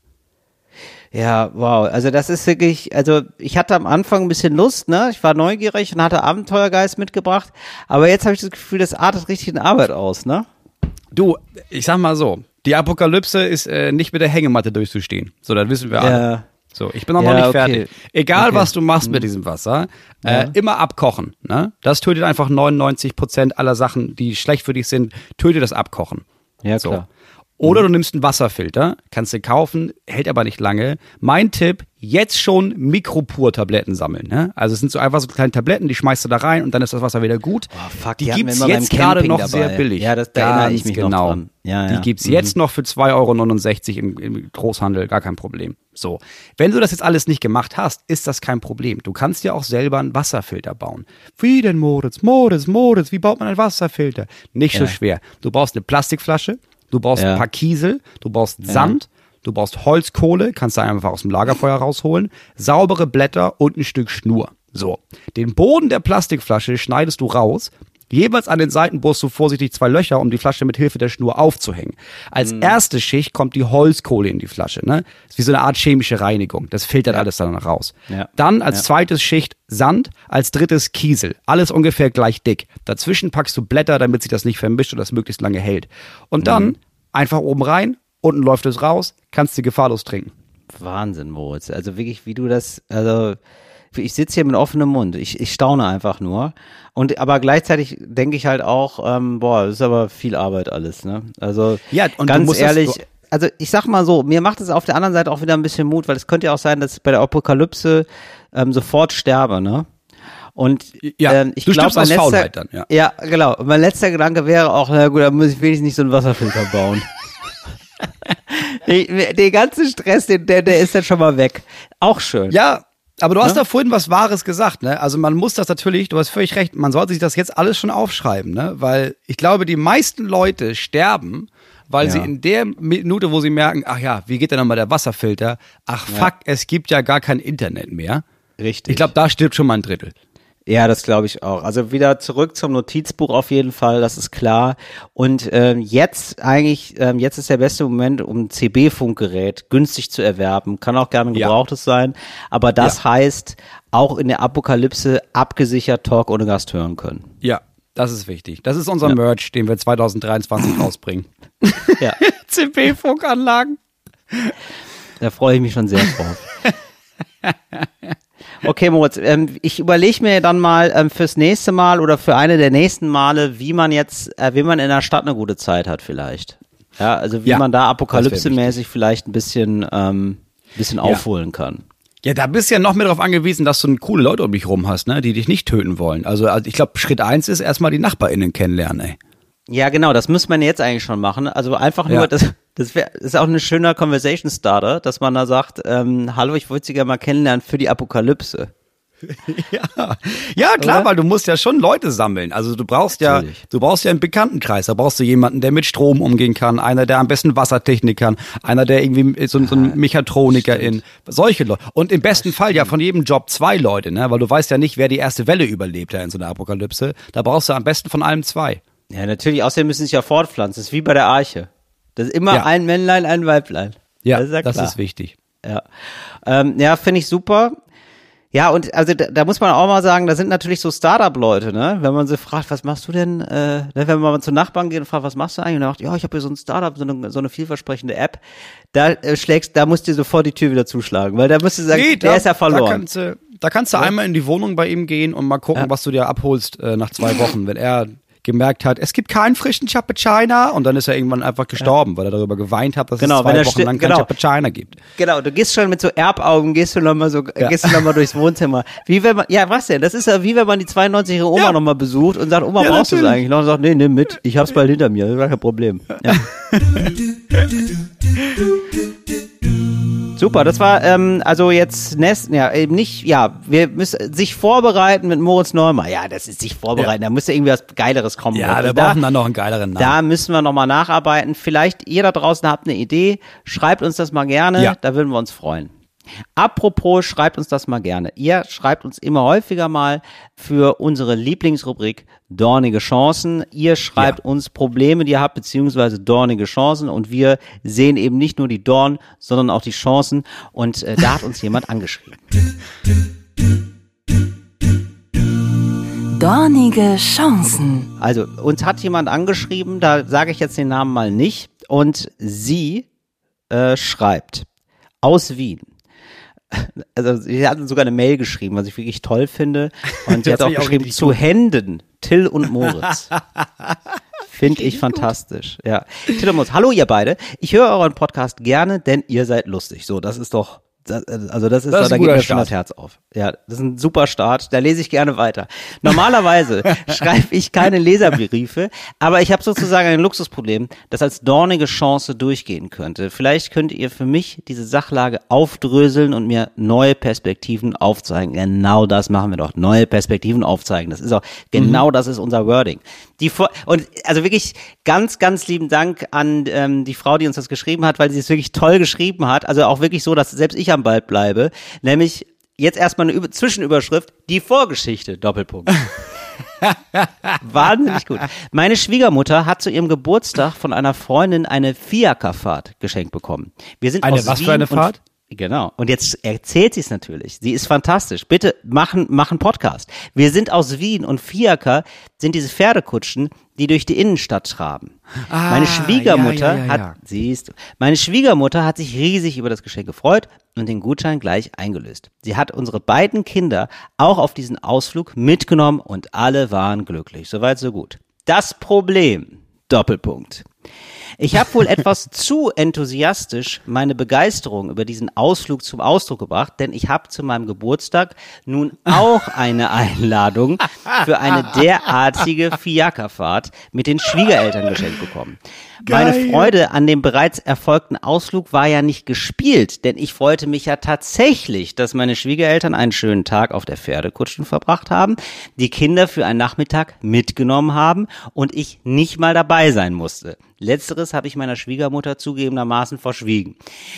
Ja, wow. Also das ist wirklich, also ich hatte am Anfang ein bisschen Lust, ne? Ich war neugierig und hatte Abenteuergeist mitgebracht. Aber jetzt habe ich das Gefühl, das artet richtig in Arbeit aus, ne? Du, ich sag mal so, die Apokalypse ist äh, nicht mit der Hängematte durchzustehen. So, das wissen wir alle. Ja. So, ich bin auch Ja, noch nicht okay. fertig. Egal, Okay. Mhm. was du machst mit diesem Wasser, äh, immer abkochen. Ne? Das tötet einfach 99 Prozent aller Sachen, die schlecht für dich sind, tötet das Abkochen. Ja, So. klar. Oder du nimmst einen Wasserfilter, kannst du kaufen, hält aber nicht lange. Mein Tipp, jetzt schon Mikropur-Tabletten sammeln. Ne? Also es sind so einfach so kleine Tabletten, die schmeißt du da rein und dann ist das Wasser wieder gut. Oh, fuck, die die gibt's beim jetzt gerade noch dabei. sehr billig. Ja, das- da erinnere ich mich noch genau. dran. Ja, ja. Die gibt's Mhm. jetzt noch für 2,69 Euro im, im Großhandel, gar kein Problem. So, wenn du das jetzt alles nicht gemacht hast, ist das kein Problem. Du kannst ja auch selber einen Wasserfilter bauen. Wie denn, Moritz? Moritz, Moritz, wie baut man einen Wasserfilter? Nicht so Ja. schwer. Du brauchst eine Plastikflasche, du brauchst Ja. ein paar Kiesel, du brauchst Sand, du brauchst Holzkohle, kannst du einfach aus dem Lagerfeuer rausholen, saubere Blätter und ein Stück Schnur. So, den Boden der Plastikflasche schneidest du raus, Jeweils an den Seiten bohrst du vorsichtig zwei Löcher, um die Flasche mit Hilfe der Schnur aufzuhängen. Als Mhm. erste Schicht kommt die Holzkohle in die Flasche. Ne? ist wie so eine Art chemische Reinigung. Das filtert alles dann raus. Ja. Dann als Ja. zweites Schicht Sand, als drittes Kiesel. Alles ungefähr gleich dick. Dazwischen packst du Blätter, damit sich das nicht vermischt und das möglichst lange hält. Und dann Mhm. einfach oben rein, unten läuft es raus, kannst du gefahrlos trinken. Wahnsinn, Moritz. Also wirklich, wie du das, also ich sitze hier mit offenem Mund. Ich, ich staune einfach nur. Und aber gleichzeitig denke ich halt auch, ähm, boah, das ist aber viel Arbeit alles, ne? Also Ja, und ganz das- ehrlich. du- also ich sag mal so, mir macht es auf der anderen Seite auch wieder ein bisschen Mut, weil es könnte ja auch sein, dass ich bei der Apokalypse ähm, sofort sterbe, ne? Und Ja, ähm, ich du glaube, mein letzter, Faulheit dann, ja. ja, genau. Mein letzter Gedanke wäre auch, na gut, dann muss ich wenigstens nicht so einen Wasserfilter bauen. <laughs> Den, den ganzen Stress, den, der, der ist dann schon mal weg. Auch schön. Ja, aber du hast Ne? da vorhin was Wahres gesagt, ne? Also man muss das natürlich, du hast völlig recht, man sollte sich das jetzt alles schon aufschreiben, ne? Weil ich glaube, die meisten Leute sterben, weil Ja. sie in der Minute, wo sie merken, ach ja, wie geht denn nochmal der Wasserfilter? Ach fuck, es gibt ja gar kein Internet mehr. Richtig. Ich glaube, da stirbt schon mal ein Drittel. Ja, das glaube ich auch. Also wieder zurück zum Notizbuch auf jeden Fall, das ist klar. Und ähm, jetzt eigentlich, ähm, jetzt ist der beste Moment, um ein CB-Funkgerät günstig zu erwerben. Kann auch gerne ein Ja. gebrauchtes sein. Aber das Ja. heißt, auch in der Apokalypse abgesichert Talk ohne Gast hören können. Ja, das ist wichtig. Das ist unser Merch, den wir 2023 <laughs> rausbringen. Ja, <laughs> CP-Funkanlagen. da freue ich mich schon sehr drauf. <laughs> Okay, Moritz, ähm, ich überlege mir dann mal ähm, fürs nächste Mal oder für eine der nächsten Male, wie man jetzt, äh, wie man in der Stadt eine gute Zeit hat vielleicht. Ja, also wie Ja, man da apokalypsemäßig vielleicht ein bisschen, ähm, bisschen aufholen kann. Ja, da bist du ja noch mehr darauf angewiesen, dass du coole Leute um dich rum hast, ne, die dich nicht töten wollen. Also, also ich glaube, Schritt eins ist erstmal die NachbarInnen kennenlernen, ey. Ja, genau, das müsste man jetzt eigentlich schon machen. Also einfach nur, Ja. das, das wär, ist auch ein schöner Conversation Starter, dass man da sagt, ähm, hallo, ich wollte Sie gerne mal kennenlernen für die Apokalypse. <laughs> Ja, ja klar, Oder? weil du musst ja schon Leute sammeln. Also du brauchst ja, Natürlich. du brauchst ja einen Bekanntenkreis. Da brauchst du jemanden, der mit Strom umgehen kann, einer, der am besten Wassertechnik kann, einer, der irgendwie so, so ein Mechatroniker in solche Leute. Und im besten Fall ja von jedem Job zwei Leute, ne? Weil du weißt ja nicht, wer die erste Welle überlebt ja in so einer Apokalypse. Da brauchst du am besten von allem zwei. Ja, natürlich, außerdem müssen sie sich ja fortpflanzen. Das ist wie bei der Arche. Das ist immer Ja. ein Männlein, ein Weiblein. Ja, das ist, ja das ist wichtig. Ja, ähm, ja finde ich super. Ja, und also da, da muss man auch mal sagen, da sind natürlich so Startup-Leute, ne? Wenn man sie fragt, was machst du denn, äh, ne? wenn man mal zu Nachbarn geht und fragt, was machst du eigentlich? Und er sagt, ja, ich habe hier so ein Startup, so eine, so eine vielversprechende App. Da äh, schlägst, da musst du sofort die Tür wieder zuschlagen, weil da musst du sagen, der ist ja Da verloren. kannst du, da kannst du einmal in die Wohnung bei ihm gehen und mal gucken, was du dir abholst äh, nach zwei <laughs> Wochen, wenn er gemerkt hat, es gibt keinen frischen Cappuccino und dann ist er irgendwann einfach gestorben, weil er darüber geweint hat, dass Genau, es zwei Wochen lang genau. kein Cappuccino gibt. Genau, du gehst schon mit so Erbaugen, gehst du nochmal so, gehst du noch mal durchs Wohnzimmer. Wie wenn man, ja, was denn? Das ist ja wie wenn man die 92-jährige Oma Ja. noch mal besucht und sagt, Oma, Ja, brauchst du es eigentlich noch? Und sagt, nee, nimm mit, ich hab's bald hinter mir, gar kein Problem. <laughs> Ja. <laughs> Super, das war ähm, also jetzt Nest, ja eben nicht, ja, wir müssen sich vorbereiten mit Moritz Neumann. Ja, das ist sich vorbereiten, da muss ja irgendwie was Geileres kommen. Ja, wir da- brauchen dann noch einen geileren Namen. da müssen wir nochmal nacharbeiten. Vielleicht ihr da draußen habt eine Idee, schreibt uns das mal gerne, Ja. da würden wir uns freuen. Apropos, schreibt uns das mal gerne. Ihr schreibt uns immer häufiger mal für unsere Lieblingsrubrik Dornige Chancen. Ihr schreibt Ja. uns Probleme, die ihr habt, beziehungsweise dornige Chancen. Und wir sehen eben nicht nur die Dorn, sondern auch die Chancen. Und äh, da hat uns jemand angeschrieben. Dornige Chancen. Also, uns hat jemand angeschrieben, da sage ich jetzt den Namen mal nicht. Und sie äh, schreibt aus Wien. Also, sie hat sogar eine Mail geschrieben, was ich wirklich toll finde. Und <laughs> sie hat auch auch geschrieben, richtig zu Händen, Till und Moritz. <laughs> Finde ich fantastisch. Ja. Till und Moritz, hallo ihr beide. Ich höre euren Podcast gerne, denn ihr seid lustig. So, das ist doch, das, also das ist, Das ist da geht mir schon das. Herz auf. Ja, das ist ein super Start. Da lese ich gerne weiter. Normalerweise <laughs> schreibe ich keine Leserbriefe, aber ich habe sozusagen ein Luxusproblem, das als dornige Chance durchgehen könnte. Vielleicht könnt ihr für mich diese Sachlage aufdröseln und mir neue Perspektiven aufzeigen. Genau das machen wir doch. Neue Perspektiven aufzeigen. Das ist auch, genau das ist unser Wording. Die Vor und also wirklich ganz, ganz lieben Dank an ähm, die Frau, die uns das geschrieben hat, weil sie es wirklich toll geschrieben hat. Also auch wirklich so, dass selbst ich am Ball bleibe. Nämlich jetzt erstmal eine Über Zwischenüberschrift, die Vorgeschichte, Doppelpunkt. <laughs> Wahnsinnig gut. Meine Schwiegermutter hat zu ihrem Geburtstag von einer Freundin eine Fiakerfahrt geschenkt bekommen. Wir sind Eine aus was für Wien eine und- Fahrt? Genau. Und jetzt erzählt sie es natürlich. Sie ist fantastisch. Bitte machen, machen Podcast. Wir sind aus Wien und Fiaker sind diese Pferdekutschen, die durch die Innenstadt traben. Ah, meine Schwiegermutter ja, ja, ja, hat, siehst du, meine Schwiegermutter hat sich riesig über das Geschenk gefreut und den Gutschein gleich eingelöst. Sie hat unsere beiden Kinder auch auf diesen Ausflug mitgenommen und alle waren glücklich. Soweit, so gut. Das Problem. Doppelpunkt. Ich habe wohl etwas <laughs> zu enthusiastisch meine Begeisterung über diesen Ausflug zum Ausdruck gebracht, denn ich habe zu meinem Geburtstag nun auch eine Einladung für eine derartige Fiakerfahrt mit den Schwiegereltern geschenkt bekommen. Meine. Freude an dem bereits erfolgten Ausflug war ja nicht gespielt, denn ich freute mich ja tatsächlich, dass meine Schwiegereltern einen schönen Tag auf der Pferdekutschen verbracht haben, die Kinder für einen Nachmittag mitgenommen haben und ich nicht mal dabei sein musste. Letzteres habe ich meiner Schwiegermutter zugegebenermaßen verschwiegen.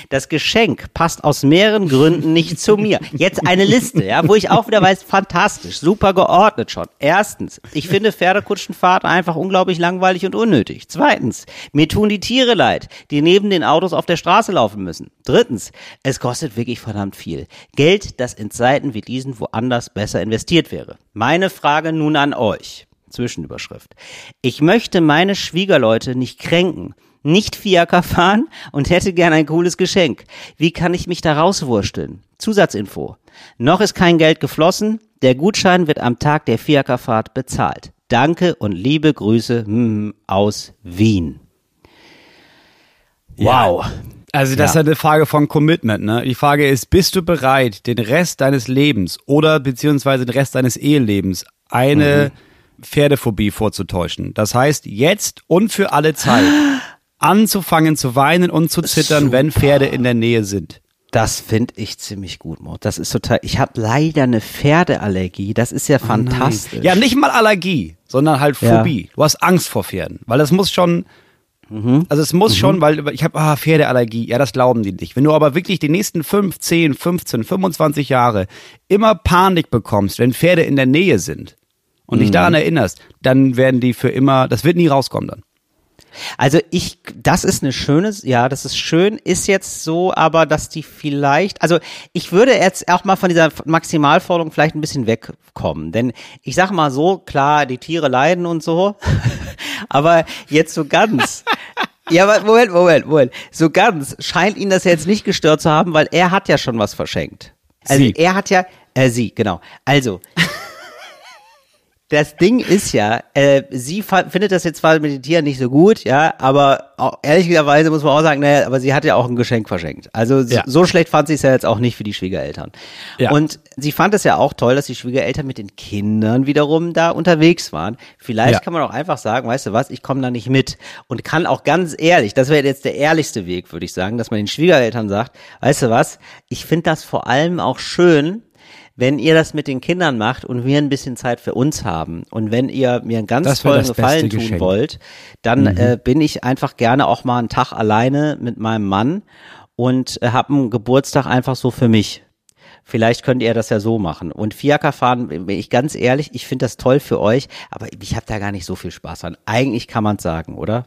Das Geschenk passt aus mehreren Gründen nicht zu mir. Jetzt eine Liste, ja, wo ich auch wieder weiß, fantastisch, super geordnet schon. Erstens, ich finde Pferdekutschenfahrt einfach unglaublich langweilig und unnötig. Zweitens, mir tun die Tiere leid, die neben den Autos auf der Straße laufen müssen. Drittens, es kostet wirklich verdammt viel. Geld, das in Zeiten wie diesen woanders besser investiert wäre. Meine Frage nun an euch. Zwischenüberschrift. Ich möchte meine Schwiegerleute nicht kränken, nicht Fiaker fahren und hätte gern ein cooles Geschenk. Wie kann ich mich da rauswursteln? Zusatzinfo. Noch ist kein Geld geflossen. Der Gutschein wird am Tag der Fiakerfahrt bezahlt. Danke und liebe Grüße hm, aus Wien. Wow. Also das Ja. ist eine Frage von Commitment. Ne? Die Frage ist, bist du bereit, den Rest deines Lebens oder beziehungsweise den Rest deines Ehelebens eine Pferdephobie vorzutäuschen? Das heißt, jetzt und für alle Zeit <gasps> anzufangen zu weinen und zu zittern, wenn Pferde in der Nähe sind. Das finde ich ziemlich gut, Mo. Das ist total. Ich habe leider eine Pferdeallergie. Das ist ja fantastisch. Ja, nicht mal Allergie, sondern halt Ja. Phobie. Du hast Angst vor Pferden, weil das muss schon Mhm. Also es muss schon, weil ich habe ah, Pferdeallergie. Ja, das glauben die nicht. Wenn du aber wirklich die nächsten 5, 10, 15, 25 Jahre immer Panik bekommst, wenn Pferde in der Nähe sind und Mhm. dich daran erinnerst, dann werden die für immer, das wird nie rauskommen dann. Also ich, das ist eine schöne, ja, das ist schön, ist jetzt so, aber dass die vielleicht, also ich würde jetzt auch mal von dieser Maximalforderung vielleicht ein bisschen wegkommen, denn ich sag mal so, klar, die Tiere leiden und so, <laughs> aber jetzt so ganz, ja, aber Moment, Moment, Moment, so ganz scheint ihn das jetzt nicht gestört zu haben, weil er hat ja schon was verschenkt. Also Sie. er hat ja, äh, sie, genau. Also, das Ding ist ja, äh, sie findet das jetzt zwar mit den Tieren nicht so gut, ja, aber auch, ehrlicherweise muss man auch sagen, naja, aber sie hat ja auch ein Geschenk verschenkt. Also so, Ja. so schlecht fand sie es ja jetzt auch nicht für die Schwiegereltern. Ja. Und sie fand es ja auch toll, dass die Schwiegereltern mit den Kindern wiederum da unterwegs waren. Vielleicht Ja. kann man auch einfach sagen, weißt du was, ich komme da nicht mit. Und kann auch ganz ehrlich, das wäre jetzt der ehrlichste Weg, würde ich sagen, dass man den Schwiegereltern sagt, weißt du was, ich finde das vor allem auch schön, wenn ihr das mit den Kindern macht und wir ein bisschen Zeit für uns haben und wenn ihr mir einen ganz tollen Gefallen tun Geschenk. wollt, dann äh, bin ich einfach gerne auch mal einen Tag alleine mit meinem Mann und äh, habe einen Geburtstag einfach so für mich. Vielleicht könnt ihr das ja so machen. Und Fiaker fahren, bin ich ganz ehrlich, ich finde das toll für euch, aber ich habe da gar nicht so viel Spaß dran. Eigentlich kann man es sagen, oder?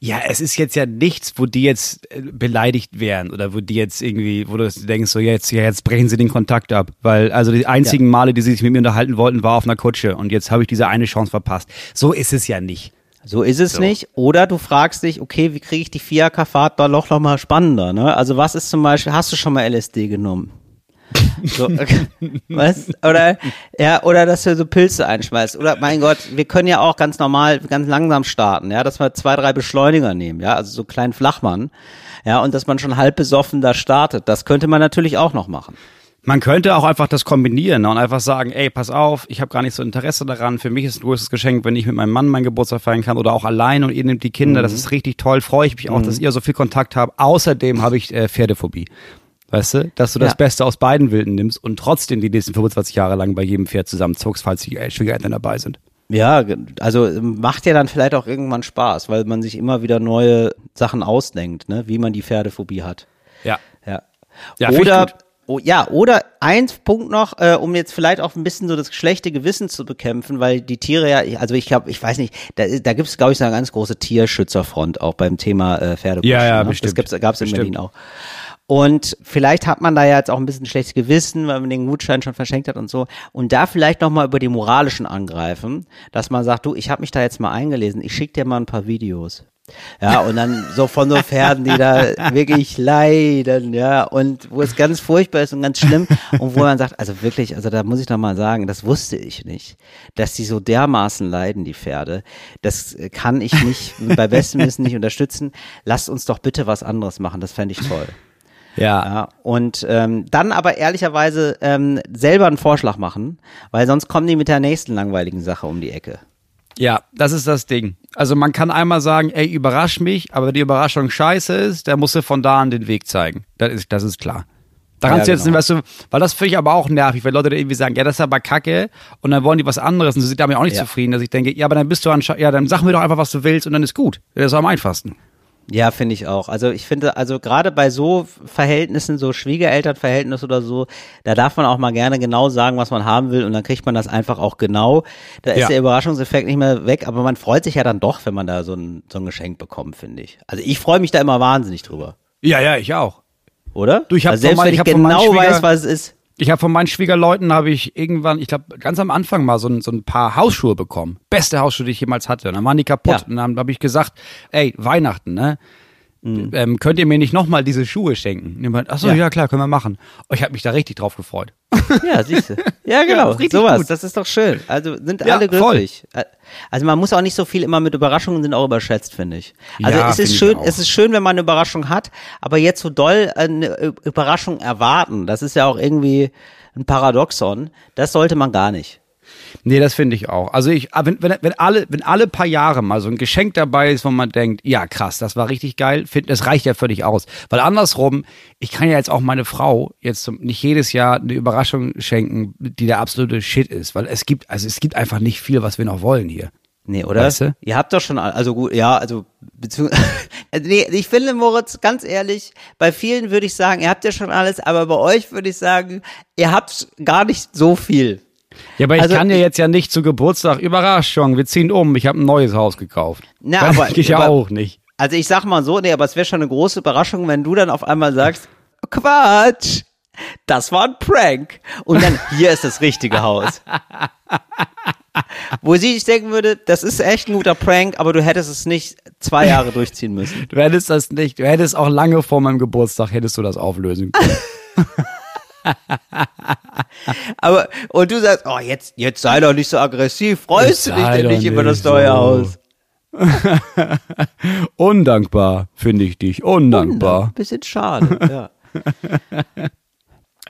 Ja, es ist jetzt ja nichts, wo die jetzt äh, beleidigt wären oder wo die jetzt irgendwie, wo du denkst, so jetzt, ja, jetzt brechen sie den Kontakt ab. Weil, also die einzigen Male, die sie sich mit mir unterhalten wollten, war auf einer Kutsche und jetzt habe ich diese eine Chance verpasst. So ist es ja nicht. So ist es nicht. Oder du fragst dich, okay, wie kriege ich die Fiaker-Fahrt da noch, noch mal spannender? Ne? Also was ist zum Beispiel, hast du schon mal LSD genommen? So, okay. was? Oder ja, oder dass du so Pilze einschmeißt. Oder mein Gott, wir können ja auch ganz normal, ganz langsam starten, ja, dass wir zwei, drei Beschleuniger nehmen, ja, also so einen kleinen Flachmann, ja, und dass man schon halb besoffen da startet. Das könnte man natürlich auch noch machen. Man könnte auch einfach das kombinieren ne, und einfach sagen, ey, pass auf, ich habe gar nicht so Interesse daran. Für mich ist ein großes Geschenk, wenn ich mit meinem Mann meinen Geburtstag feiern kann oder auch allein und ihr nehmt die Kinder. Das ist richtig toll. Freue ich mich auch, dass ihr so viel Kontakt habt. Außerdem habe ich äh, Pferdephobie. Weißt du, dass du das Ja. Beste aus beiden Wilden nimmst und trotzdem die nächsten 25 Jahre lang bei jedem Pferd zusammenzuckst, falls die äh, Schwiegereltern dabei sind. Ja, also ähm, macht ja dann vielleicht auch irgendwann Spaß, weil man sich immer wieder neue Sachen ausdenkt, ne, wie man die Pferdephobie hat. Ja. Ja. Ja, Oder. Oh, ja, oder ein Punkt noch, äh, um jetzt vielleicht auch ein bisschen so das schlechte Gewissen zu bekämpfen, weil die Tiere ja, also ich glaube, ich weiß nicht, da, da gibt es, glaube ich, so eine ganz große Tierschützerfront auch beim Thema äh, Pferdekuschen. Ja, ja, ne? bestimmt. Das gab es in Bestimmt. Berlin auch. Und vielleicht hat man da ja jetzt auch ein bisschen schlechtes Gewissen, weil man den Gutschein schon verschenkt hat und so. Und da vielleicht nochmal über die moralischen angreifen, dass man sagt, du, ich habe mich da jetzt mal eingelesen, ich schicke dir mal ein paar Videos. Ja, und dann so von so Pferden, die da <laughs> wirklich leiden, ja, und wo es ganz furchtbar ist und ganz schlimm und wo man sagt, also wirklich, also da muss ich doch mal sagen, das wusste ich nicht, dass die so dermaßen leiden, die Pferde. Das kann ich nicht bei bestem Wissen nicht <laughs> unterstützen. Lasst uns doch bitte was anderes machen, das fände ich toll. Ja. Ja, und ähm, dann aber ehrlicherweise ähm, selber einen Vorschlag machen, weil sonst kommen die mit der nächsten langweiligen Sache um die Ecke. Ja, das ist das Ding. Also man kann einmal sagen, ey, überrasch mich, aber wenn die Überraschung scheiße ist, der muss dir von da an den Weg zeigen. Das ist, das ist klar. Da kannst Ja, du jetzt, genau. weißt du, weil das finde ich aber auch nervig, weil Leute dann irgendwie sagen, ja, das ist aber kacke und dann wollen die was anderes und sie sind damit auch nicht Ja. zufrieden, dass ich denke, ja, aber dann bist du anscheinend, ja, dann sag mir doch einfach, was du willst und dann ist gut. Das ist am einfachsten. Ja, finde ich auch. Also ich finde, also gerade bei so Verhältnissen, so Schwiegerelternverhältnis oder so, da darf man auch mal gerne genau sagen, was man haben will und dann kriegt man das einfach auch genau. Da ist Ja. der Überraschungseffekt nicht mehr weg, aber man freut sich ja dann doch, wenn man da so ein, so ein Geschenk bekommt, finde ich. Also ich freue mich da immer wahnsinnig drüber, Ja, ja, ich auch. oder? Du, ich hab also selbst mein- wenn ich ich genau weiß, was es ist. Ich habe von meinen Schwiegerleuten habe ich irgendwann, ich glaube ganz am Anfang mal so ein, so ein paar Hausschuhe bekommen. Beste Hausschuhe, die ich jemals hatte. Und dann waren die kaputt. Ja. Und dann habe ich gesagt, ey, Weihnachten, ne? Ähm, könnt ihr mir nicht nochmal diese Schuhe schenken? Und die meint, ach so, Ja. ja. klar, können wir machen. Oh, ich habe mich da richtig drauf gefreut. Ja, siehst du. Ja, genau. richtig sowas. gut. Das ist doch schön. Also sind Ja, alle voll. glücklich. Also man muss auch nicht so viel immer mit Überraschungen sind auch überschätzt, finde ich. Also Ja, es ist ich schön, es ist schön, wenn man eine Überraschung hat, aber jetzt so doll eine Überraschung erwarten, das ist ja auch irgendwie ein Paradoxon. Das sollte man gar nicht. Nee, das finde ich auch. Also ich, wenn, wenn, wenn alle, wenn alle paar Jahre mal so ein Geschenk dabei ist, wo man denkt, ja krass, das war richtig geil, find, das reicht ja völlig aus. Weil andersrum, ich kann ja jetzt auch meine Frau jetzt nicht jedes Jahr eine Überraschung schenken, die der absolute Shit ist. Weil es gibt, also es gibt einfach nicht viel, was wir noch wollen hier. Nee, oder? Weißt du? Ihr habt doch schon, also gut, ja, also, beziehungsweise, <laughs> nee, ich finde, Moritz, ganz ehrlich, bei vielen würde ich sagen, ihr habt ja schon alles, aber bei euch würde ich sagen, ihr habt gar nicht so viel. Ja, aber ich Also kann ich- jetzt ja nicht zu Geburtstag, Überraschung, wir ziehen um, ich habe ein neues Haus gekauft. Na, Das aber- ich ja auch nicht. Also ich sag mal so, nee, aber es wäre schon eine große Überraschung, wenn du dann auf einmal sagst, Quatsch, das war ein Prank. Und dann, hier ist das richtige Haus. <laughs> Wo sie sich denken würde, das ist echt ein guter Prank, aber du hättest es nicht zwei Jahre durchziehen müssen. Du hättest das nicht, du hättest auch lange vor meinem Geburtstag, hättest du das auflösen können. <laughs> Aber, und du sagst, oh, jetzt, jetzt sei doch nicht so aggressiv, freust Jetzt du dich denn nicht über das neue so. Haus? <laughs> Undankbar, finde ich dich, undankbar. Bisschen schade, ja.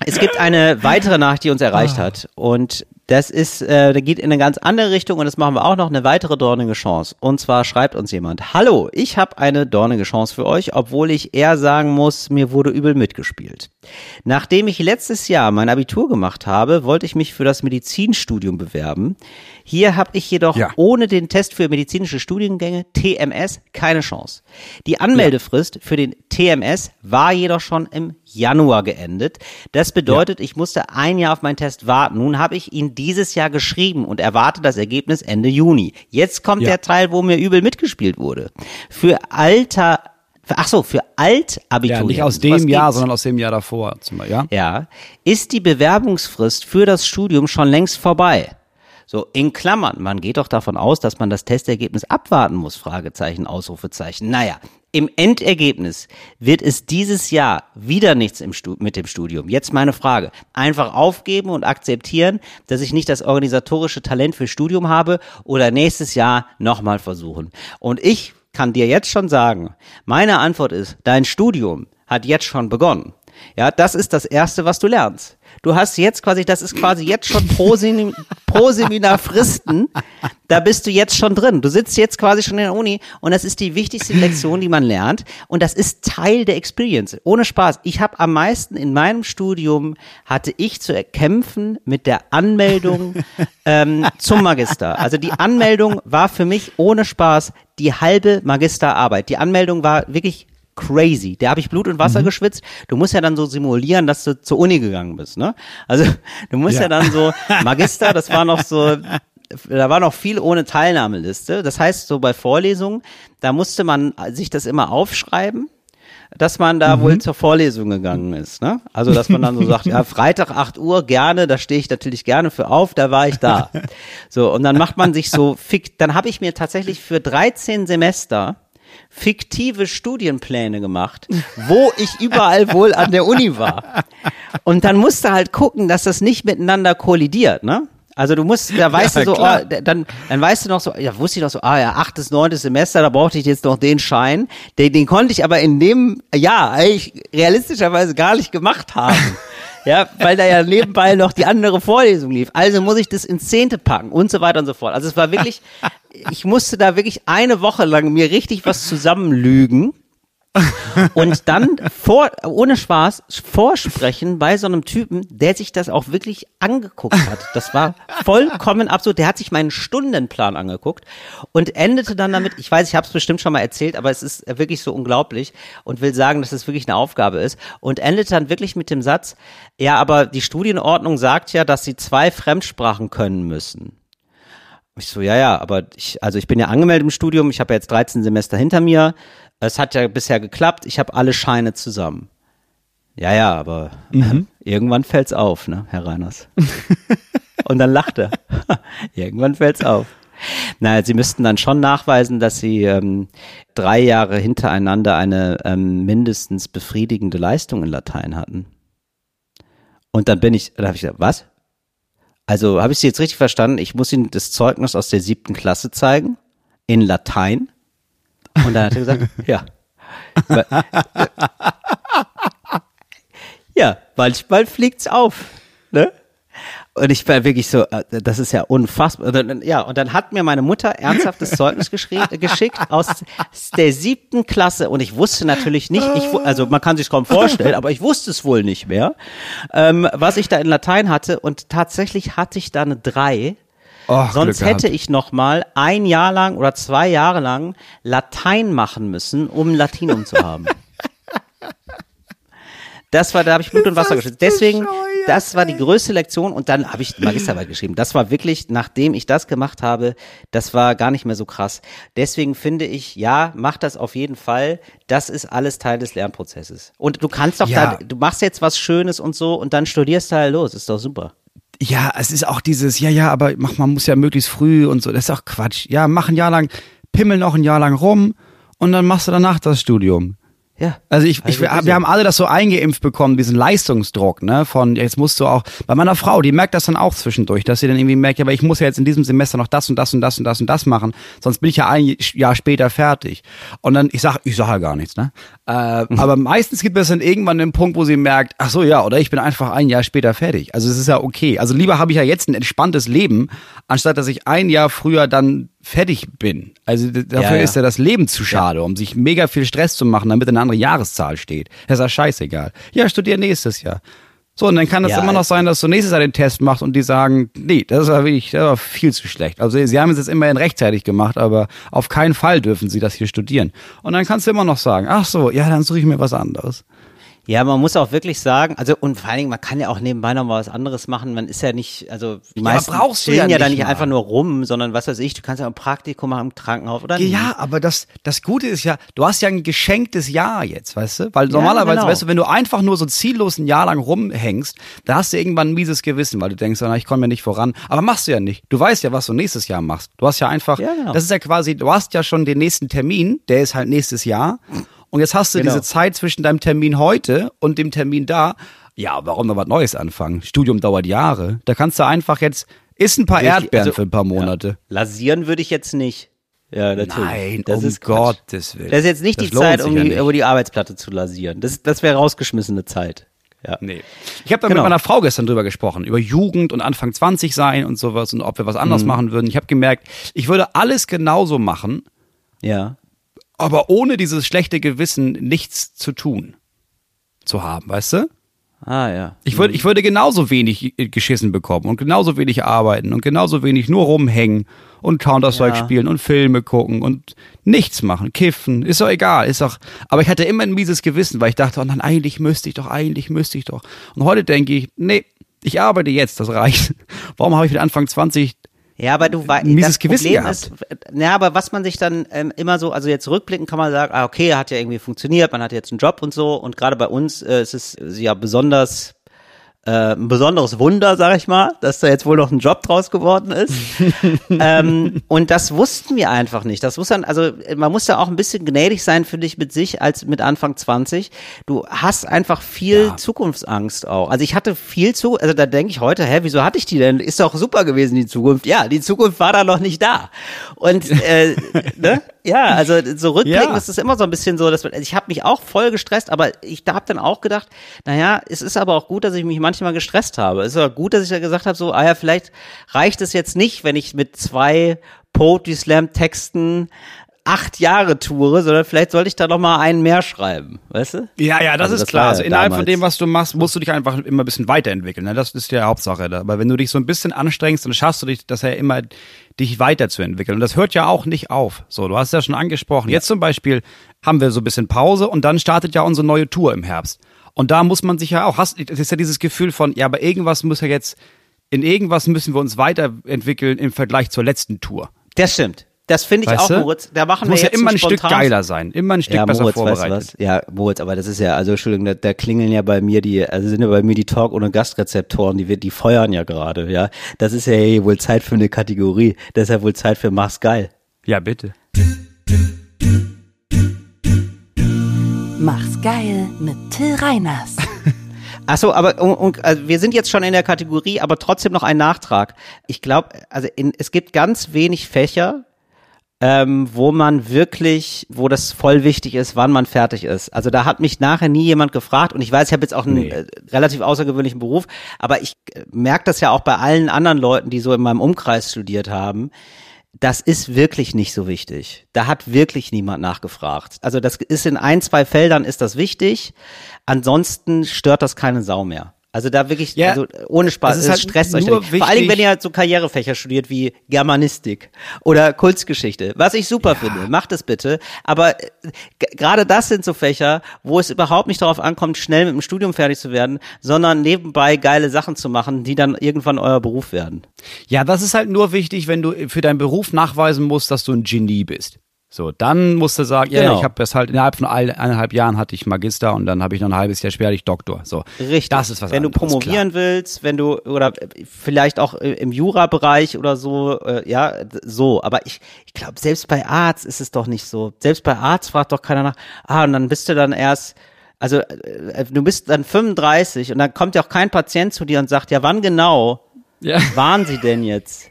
Es gibt eine weitere Nachricht, die uns erreicht hat. Und das ist, äh, da geht in eine ganz andere Richtung und das machen wir auch noch, eine weitere dornige Chance. Und zwar schreibt uns jemand, Hallo, ich habe eine dornige Chance für euch, obwohl ich eher sagen muss, mir wurde übel mitgespielt. Nachdem ich letztes Jahr mein Abitur gemacht habe, wollte ich mich für das Medizinstudium bewerben. Hier habe ich jedoch Ja. ohne den Test für medizinische Studiengänge, TMS, keine Chance. Die Anmeldefrist für den TMS war jedoch schon im Januar geendet. Das bedeutet, ich musste ein Jahr auf meinen Test warten. Nun habe ich ihn dieses Jahr geschrieben und erwarte das Ergebnis Ende Juni. Jetzt kommt Ja. der Teil, wo mir übel mitgespielt wurde. Für alter, ach so, für Ja, Altabiturienten. nicht aus Was dem Jahr, gibt's? sondern aus dem Jahr davor. Zum Beispiel, ja? Ja, ist die Bewerbungsfrist für das Studium schon längst vorbei? So, in Klammern, man geht doch davon aus, dass man das Testergebnis abwarten muss, Fragezeichen, Ausrufezeichen. Naja, im Endergebnis wird es dieses Jahr wieder nichts mit dem Studium. Jetzt meine Frage. Einfach aufgeben und akzeptieren, dass ich nicht das organisatorische Talent für Studium habe oder nächstes Jahr nochmal versuchen. Und ich kann dir jetzt schon sagen, meine Antwort ist, dein Studium hat jetzt schon begonnen. Ja, das ist das erste, was du lernst. Du hast jetzt quasi, das ist quasi jetzt schon pro, Sem pro Seminar Fristen. Da bist du jetzt schon drin. Du sitzt jetzt quasi schon in der Uni und das ist die wichtigste Lektion, die man lernt. Und das ist Teil der Experience. Ohne Spaß. Ich habe am meisten in meinem Studium hatte ich zu kämpfen mit der Anmeldung ähm, zum Magister. Also die Anmeldung war für mich ohne Spaß die halbe Magisterarbeit. Die Anmeldung war wirklich crazy. Da habe ich Blut und Wasser geschwitzt. Du musst ja dann so simulieren, dass du zur Uni gegangen bist, ne? Also du musst ja, Ja. dann so <laughs> Magister, das war noch so da war noch viel ohne Teilnahmeliste. Das heißt, so bei Vorlesungen, da musste man sich das immer aufschreiben, dass man da wohl zur Vorlesung gegangen ist. Ne? Also, dass man dann so sagt, <laughs> ja, Freitag 8 Uhr, gerne, da stehe ich natürlich gerne für auf, da war ich da. <laughs> So, und dann macht man sich so fick, dann habe ich mir tatsächlich für 13 Semester fiktive Studienpläne gemacht, wo ich überall wohl an der Uni war. Und dann musst du halt gucken, dass das nicht miteinander kollidiert, ne? Also du musst, da weißt Ja, du so, klar. oh, dann, dann weißt du noch so, ja, wusste ich noch so, ah ja, achtes, neuntes Semester, da brauchte ich jetzt noch den Schein. Den, den konnte ich aber in dem Jahr eigentlich realistischerweise gar nicht gemacht haben. <laughs> Ja, weil da ja nebenbei noch die andere Vorlesung lief. Also muss ich das ins Zehnte packen und so weiter und so fort. Also es war wirklich, ich musste da wirklich eine Woche lang mir richtig was zusammenlügen und dann vor, ohne Spaß vorsprechen bei so einem Typen, der sich das auch wirklich angeguckt hat. Das war vollkommen absurd. Der hat sich meinen Stundenplan angeguckt und endete dann damit, ich weiß, ich habe es bestimmt schon mal erzählt, aber es ist wirklich so unglaublich und will sagen, dass es wirklich eine Aufgabe ist und endete dann wirklich mit dem Satz, ja, aber die Studienordnung sagt ja, dass sie zwei Fremdsprachen können müssen. Ich so, ja, ja, aber ich, also ich bin ja angemeldet im Studium, ich habe ja jetzt 13 Semester hinter mir. Es hat ja bisher geklappt, ich habe alle Scheine zusammen. Ja, ja, aber äh, irgendwann fällt's auf, ne, Herr Reiners. <laughs> Und dann lacht er. <laughs> irgendwann fällt's auf. Naja, Sie müssten dann schon nachweisen, dass Sie ähm, drei Jahre hintereinander eine ähm, mindestens befriedigende Leistung in Latein hatten. Und dann bin ich, da habe ich gesagt, was? Also habe ich Sie jetzt richtig verstanden? Ich muss Ihnen das Zeugnis aus der siebten Klasse zeigen in Latein. Und dann hat er gesagt, <laughs> ja. Weil- Ja, manchmal fliegt's auf. Und ich war wirklich so, äh, das ist ja unfassbar. Ja, und dann hat mir meine Mutter ernsthaftes <laughs> Zeugnis geschrie- geschickt aus der siebten Klasse. Und ich wusste natürlich nicht, ich, also man kann sich kaum vorstellen, aber ich wusste es wohl nicht mehr, ähm, was ich da in Latein hatte. Und tatsächlich hatte ich da eine drei. Oh, Sonst hätte ich noch mal ein Jahr lang oder zwei Jahre lang Latein machen müssen, um Latinum zu haben. <laughs> Das war, da habe ich Blut und Wasser geschützt. Deswegen, das war die größte Lektion und dann habe ich Magisterarbeit geschrieben. Das war wirklich, nachdem ich das gemacht habe, das war gar nicht mehr so krass. Deswegen finde ich, ja, mach das auf jeden Fall. Das ist alles Teil des Lernprozesses. Und du kannst doch Ja. da, du machst jetzt was Schönes und so und dann studierst du halt los. Ist doch super. Ja, es ist auch dieses, ja, ja, aber mach, man muss ja möglichst früh und so. Das ist auch Quatsch. Ja, mach ein Jahr lang, pimmel noch ein Jahr lang rum und dann machst du danach das Studium. Ja. Also ich, ich Also wir, haben alle das so eingeimpft bekommen, diesen Leistungsdruck, ne? Von jetzt musst du auch, bei meiner Frau, die merkt das dann auch zwischendurch, dass sie dann irgendwie merkt, ja, aber ich muss ja jetzt in diesem Semester noch das und das und das und das und das machen, sonst bin ich ja ein Jahr später fertig. Und dann, ich sag, ich sag ja gar nichts, ne? Äh, aber <laughs> meistens gibt es dann irgendwann den Punkt, wo sie merkt, ach so, ja, oder ich bin einfach ein Jahr später fertig. Also es ist ja okay. Also lieber habe ich ja jetzt ein entspanntes Leben, anstatt dass ich ein Jahr früher dann fertig bin. Also dafür Ja, ja. ist ja das Leben zu schade, um sich mega viel Stress zu machen, damit eine andere Jahreszahl steht. Das ist ja scheißegal. Ja, studier nächstes Jahr. So, und dann kann es Ja, immer noch sein, dass du nächstes Jahr den Test machst und die sagen, nee, das war wirklich, das war viel zu schlecht. Also sie haben es jetzt immerhin rechtzeitig gemacht, aber auf keinen Fall dürfen sie das hier studieren. Und dann kannst du immer noch sagen, ach so, ja, dann suche ich mir was anderes. Ja, man muss auch wirklich sagen, also und vor allen Dingen, man kann ja auch nebenbei noch mal was anderes machen. Man ist ja nicht, also die aber meisten brauchst du ja ja da nicht nicht mal. einfach nur rum, sondern was weiß ich, du kannst ja auch ein Praktikum machen im Krankenhaus oder nicht. Ja, aber das, das Gute ist ja, du hast ja ein geschenktes Jahr jetzt, weißt du? Weil normalerweise, genau. weißt du, wenn du einfach nur so ziellos ein Jahr lang rumhängst, da hast du irgendwann ein mieses Gewissen, weil du denkst, na, ich komme ja nicht voran. Aber machst du ja nicht. Du weißt ja, was du nächstes Jahr machst. Du hast ja einfach, Ja, genau. das ist ja quasi, du hast ja schon den nächsten Termin, der ist halt nächstes Jahr. Und jetzt hast du Genau. diese Zeit zwischen deinem Termin heute und dem Termin da. Ja, warum noch was Neues anfangen? Studium dauert Jahre. Da kannst du einfach jetzt, isst ein paar ich- Erdbeeren also, für ein paar Monate. Ja. Lasieren würde ich jetzt nicht. Ja, natürlich. Nein, das um ist Quatsch. Gottes Willen. Das ist jetzt nicht Das die Zeit, um ja die, um die Arbeitsplatte zu lasieren. Das, das wäre rausgeschmissene Zeit. Ja. Nee. Ich habe da Genau. mit meiner Frau gestern drüber gesprochen, über Jugend und Anfang 20 sein und sowas und ob wir was anderes Mhm. machen würden. Ich habe gemerkt, ich würde alles genauso machen, Ja. Aber ohne dieses schlechte Gewissen nichts zu tun zu haben, weißt du? Ah, ja. Ich würde, ich würde genauso wenig äh, geschissen bekommen und genauso wenig arbeiten und genauso wenig nur rumhängen und Counter-Strike Ja. spielen und Filme gucken und nichts machen, kiffen, ist doch egal, ist doch, aber ich hatte immer ein mieses Gewissen, weil ich dachte, oh nein, eigentlich müsste ich doch, eigentlich müsste ich doch. Und heute denke ich, nee, ich arbeite jetzt, das reicht. <laughs> Warum habe ich mit Anfang 20 Ja, aber du weißt, das Gewissen Problem gehabt. ist, ja, aber was man sich dann ähm, immer so, also jetzt rückblickend kann man sagen, ah, okay, hat ja irgendwie funktioniert, man hat jetzt einen Job und so und gerade bei uns äh, ist es ja besonders äh, ein besonderes Wunder, sag ich mal, dass da jetzt wohl noch ein Job draus geworden ist. <laughs> ähm, und das wussten wir einfach nicht. Das muss dann, also man muss da auch ein bisschen gnädig sein, finde ich, mit sich als mit Anfang 20. Du hast einfach viel Ja. Zukunftsangst auch. Also ich hatte viel zu, also da denke ich heute, hä, wieso hatte ich die denn? Ist doch super gewesen, die Zukunft. Ja, die Zukunft war da noch nicht da. Und äh, <laughs> ne? Ja, also so rückblickend Ja. ist es immer so ein bisschen so, dass also ich habe mich auch voll gestresst, aber ich habe dann auch gedacht, naja, es ist aber auch gut, dass ich mich manchmal gestresst habe. Es ist aber gut, dass ich ja gesagt habe, so, ah ja, vielleicht reicht es jetzt nicht, wenn ich mit zwei Poetry Slam Texten acht Jahre toure, sondern vielleicht sollte ich da noch mal einen mehr schreiben, weißt du? Ja, ja, das Also ist das klar. Also ja innerhalb von damals. dem, was du machst, musst du dich einfach immer ein bisschen weiterentwickeln. Ne? Das ist ja Hauptsache. Da. Aber wenn du dich so ein bisschen anstrengst, dann schaffst du dich, das ja immer, dich weiterzuentwickeln. Und das hört ja auch nicht auf. So, du hast ja schon angesprochen. Jetzt zum Beispiel haben wir so ein bisschen Pause und dann startet ja unsere neue Tour im Herbst. Und da muss man sich ja auch, hast, das ist ja dieses Gefühl von, ja, aber irgendwas muss ja jetzt, in irgendwas müssen wir uns weiterentwickeln im Vergleich zur letzten Tour. Das stimmt. Das finde ich Weißt auch, du? Moritz. Da machen Es wir muss ja jetzt immer ein Stück geiler sein, immer ein Stück ja, besser Moritz, weißt du vorbereitet. was? Ja, Moritz, aber das ist ja, also Entschuldigung, da, da klingeln ja bei mir die, also sind ja bei mir die Talk- ohne Gastrezeptoren, die, wir- die feuern ja gerade, ja. Das ist ja eh wohl Zeit für eine Kategorie. Deshalb wohl Zeit für Mach's geil. Ja, bitte. Mach's geil mit Till Reiners. <laughs> Ach so, aber und, und, also wir sind jetzt schon in der Kategorie, aber trotzdem noch ein Nachtrag. Ich glaube, also in, es gibt ganz wenig Fächer, ähm, wo man wirklich, wo das voll wichtig ist, wann man fertig ist. Also da hat mich nachher nie jemand gefragt und ich weiß, ich habe jetzt auch einen Nee. äh, relativ außergewöhnlichen Beruf, aber ich äh, merke das ja auch bei allen anderen Leuten, die so in meinem Umkreis studiert haben. Das ist wirklich nicht so wichtig. Da hat wirklich niemand nachgefragt. Also das ist in ein, zwei Feldern ist das wichtig. Ansonsten stört das keine Sau mehr. Also da wirklich, Ja, also ohne Spaß, es ist halt stresst euch nicht. Vor allen Dingen, wenn ihr halt so Karrierefächer studiert wie Germanistik oder Kunstgeschichte, was ich super finde, macht es bitte. Aber äh, gerade das sind so Fächer, wo es überhaupt nicht darauf ankommt, schnell mit dem Studium fertig zu werden, sondern nebenbei geile Sachen zu machen, die dann irgendwann euer Beruf werden. Ja, das ist halt nur wichtig, wenn du für deinen Beruf nachweisen musst, dass du ein Genie bist. So, dann musst du sagen, ja, Genau. ich habe das halt innerhalb von ein- eineinhalb Jahren hatte ich Magister und dann habe ich noch ein halbes Jahr später ich Doktor. So, Richtig. Das ist was Wenn du anderes, promovieren willst, wenn du oder vielleicht auch äh, im Jura-Bereich oder so, äh, ja, so. Aber ich, ich glaube, selbst bei Arzt ist es doch nicht so. Selbst bei Arzt fragt doch keiner nach. Ah, und dann bist du dann erst, also äh, du bist dann 35 und dann kommt ja auch kein Patient zu dir und sagt, ja, wann genau Ja. waren Sie denn jetzt?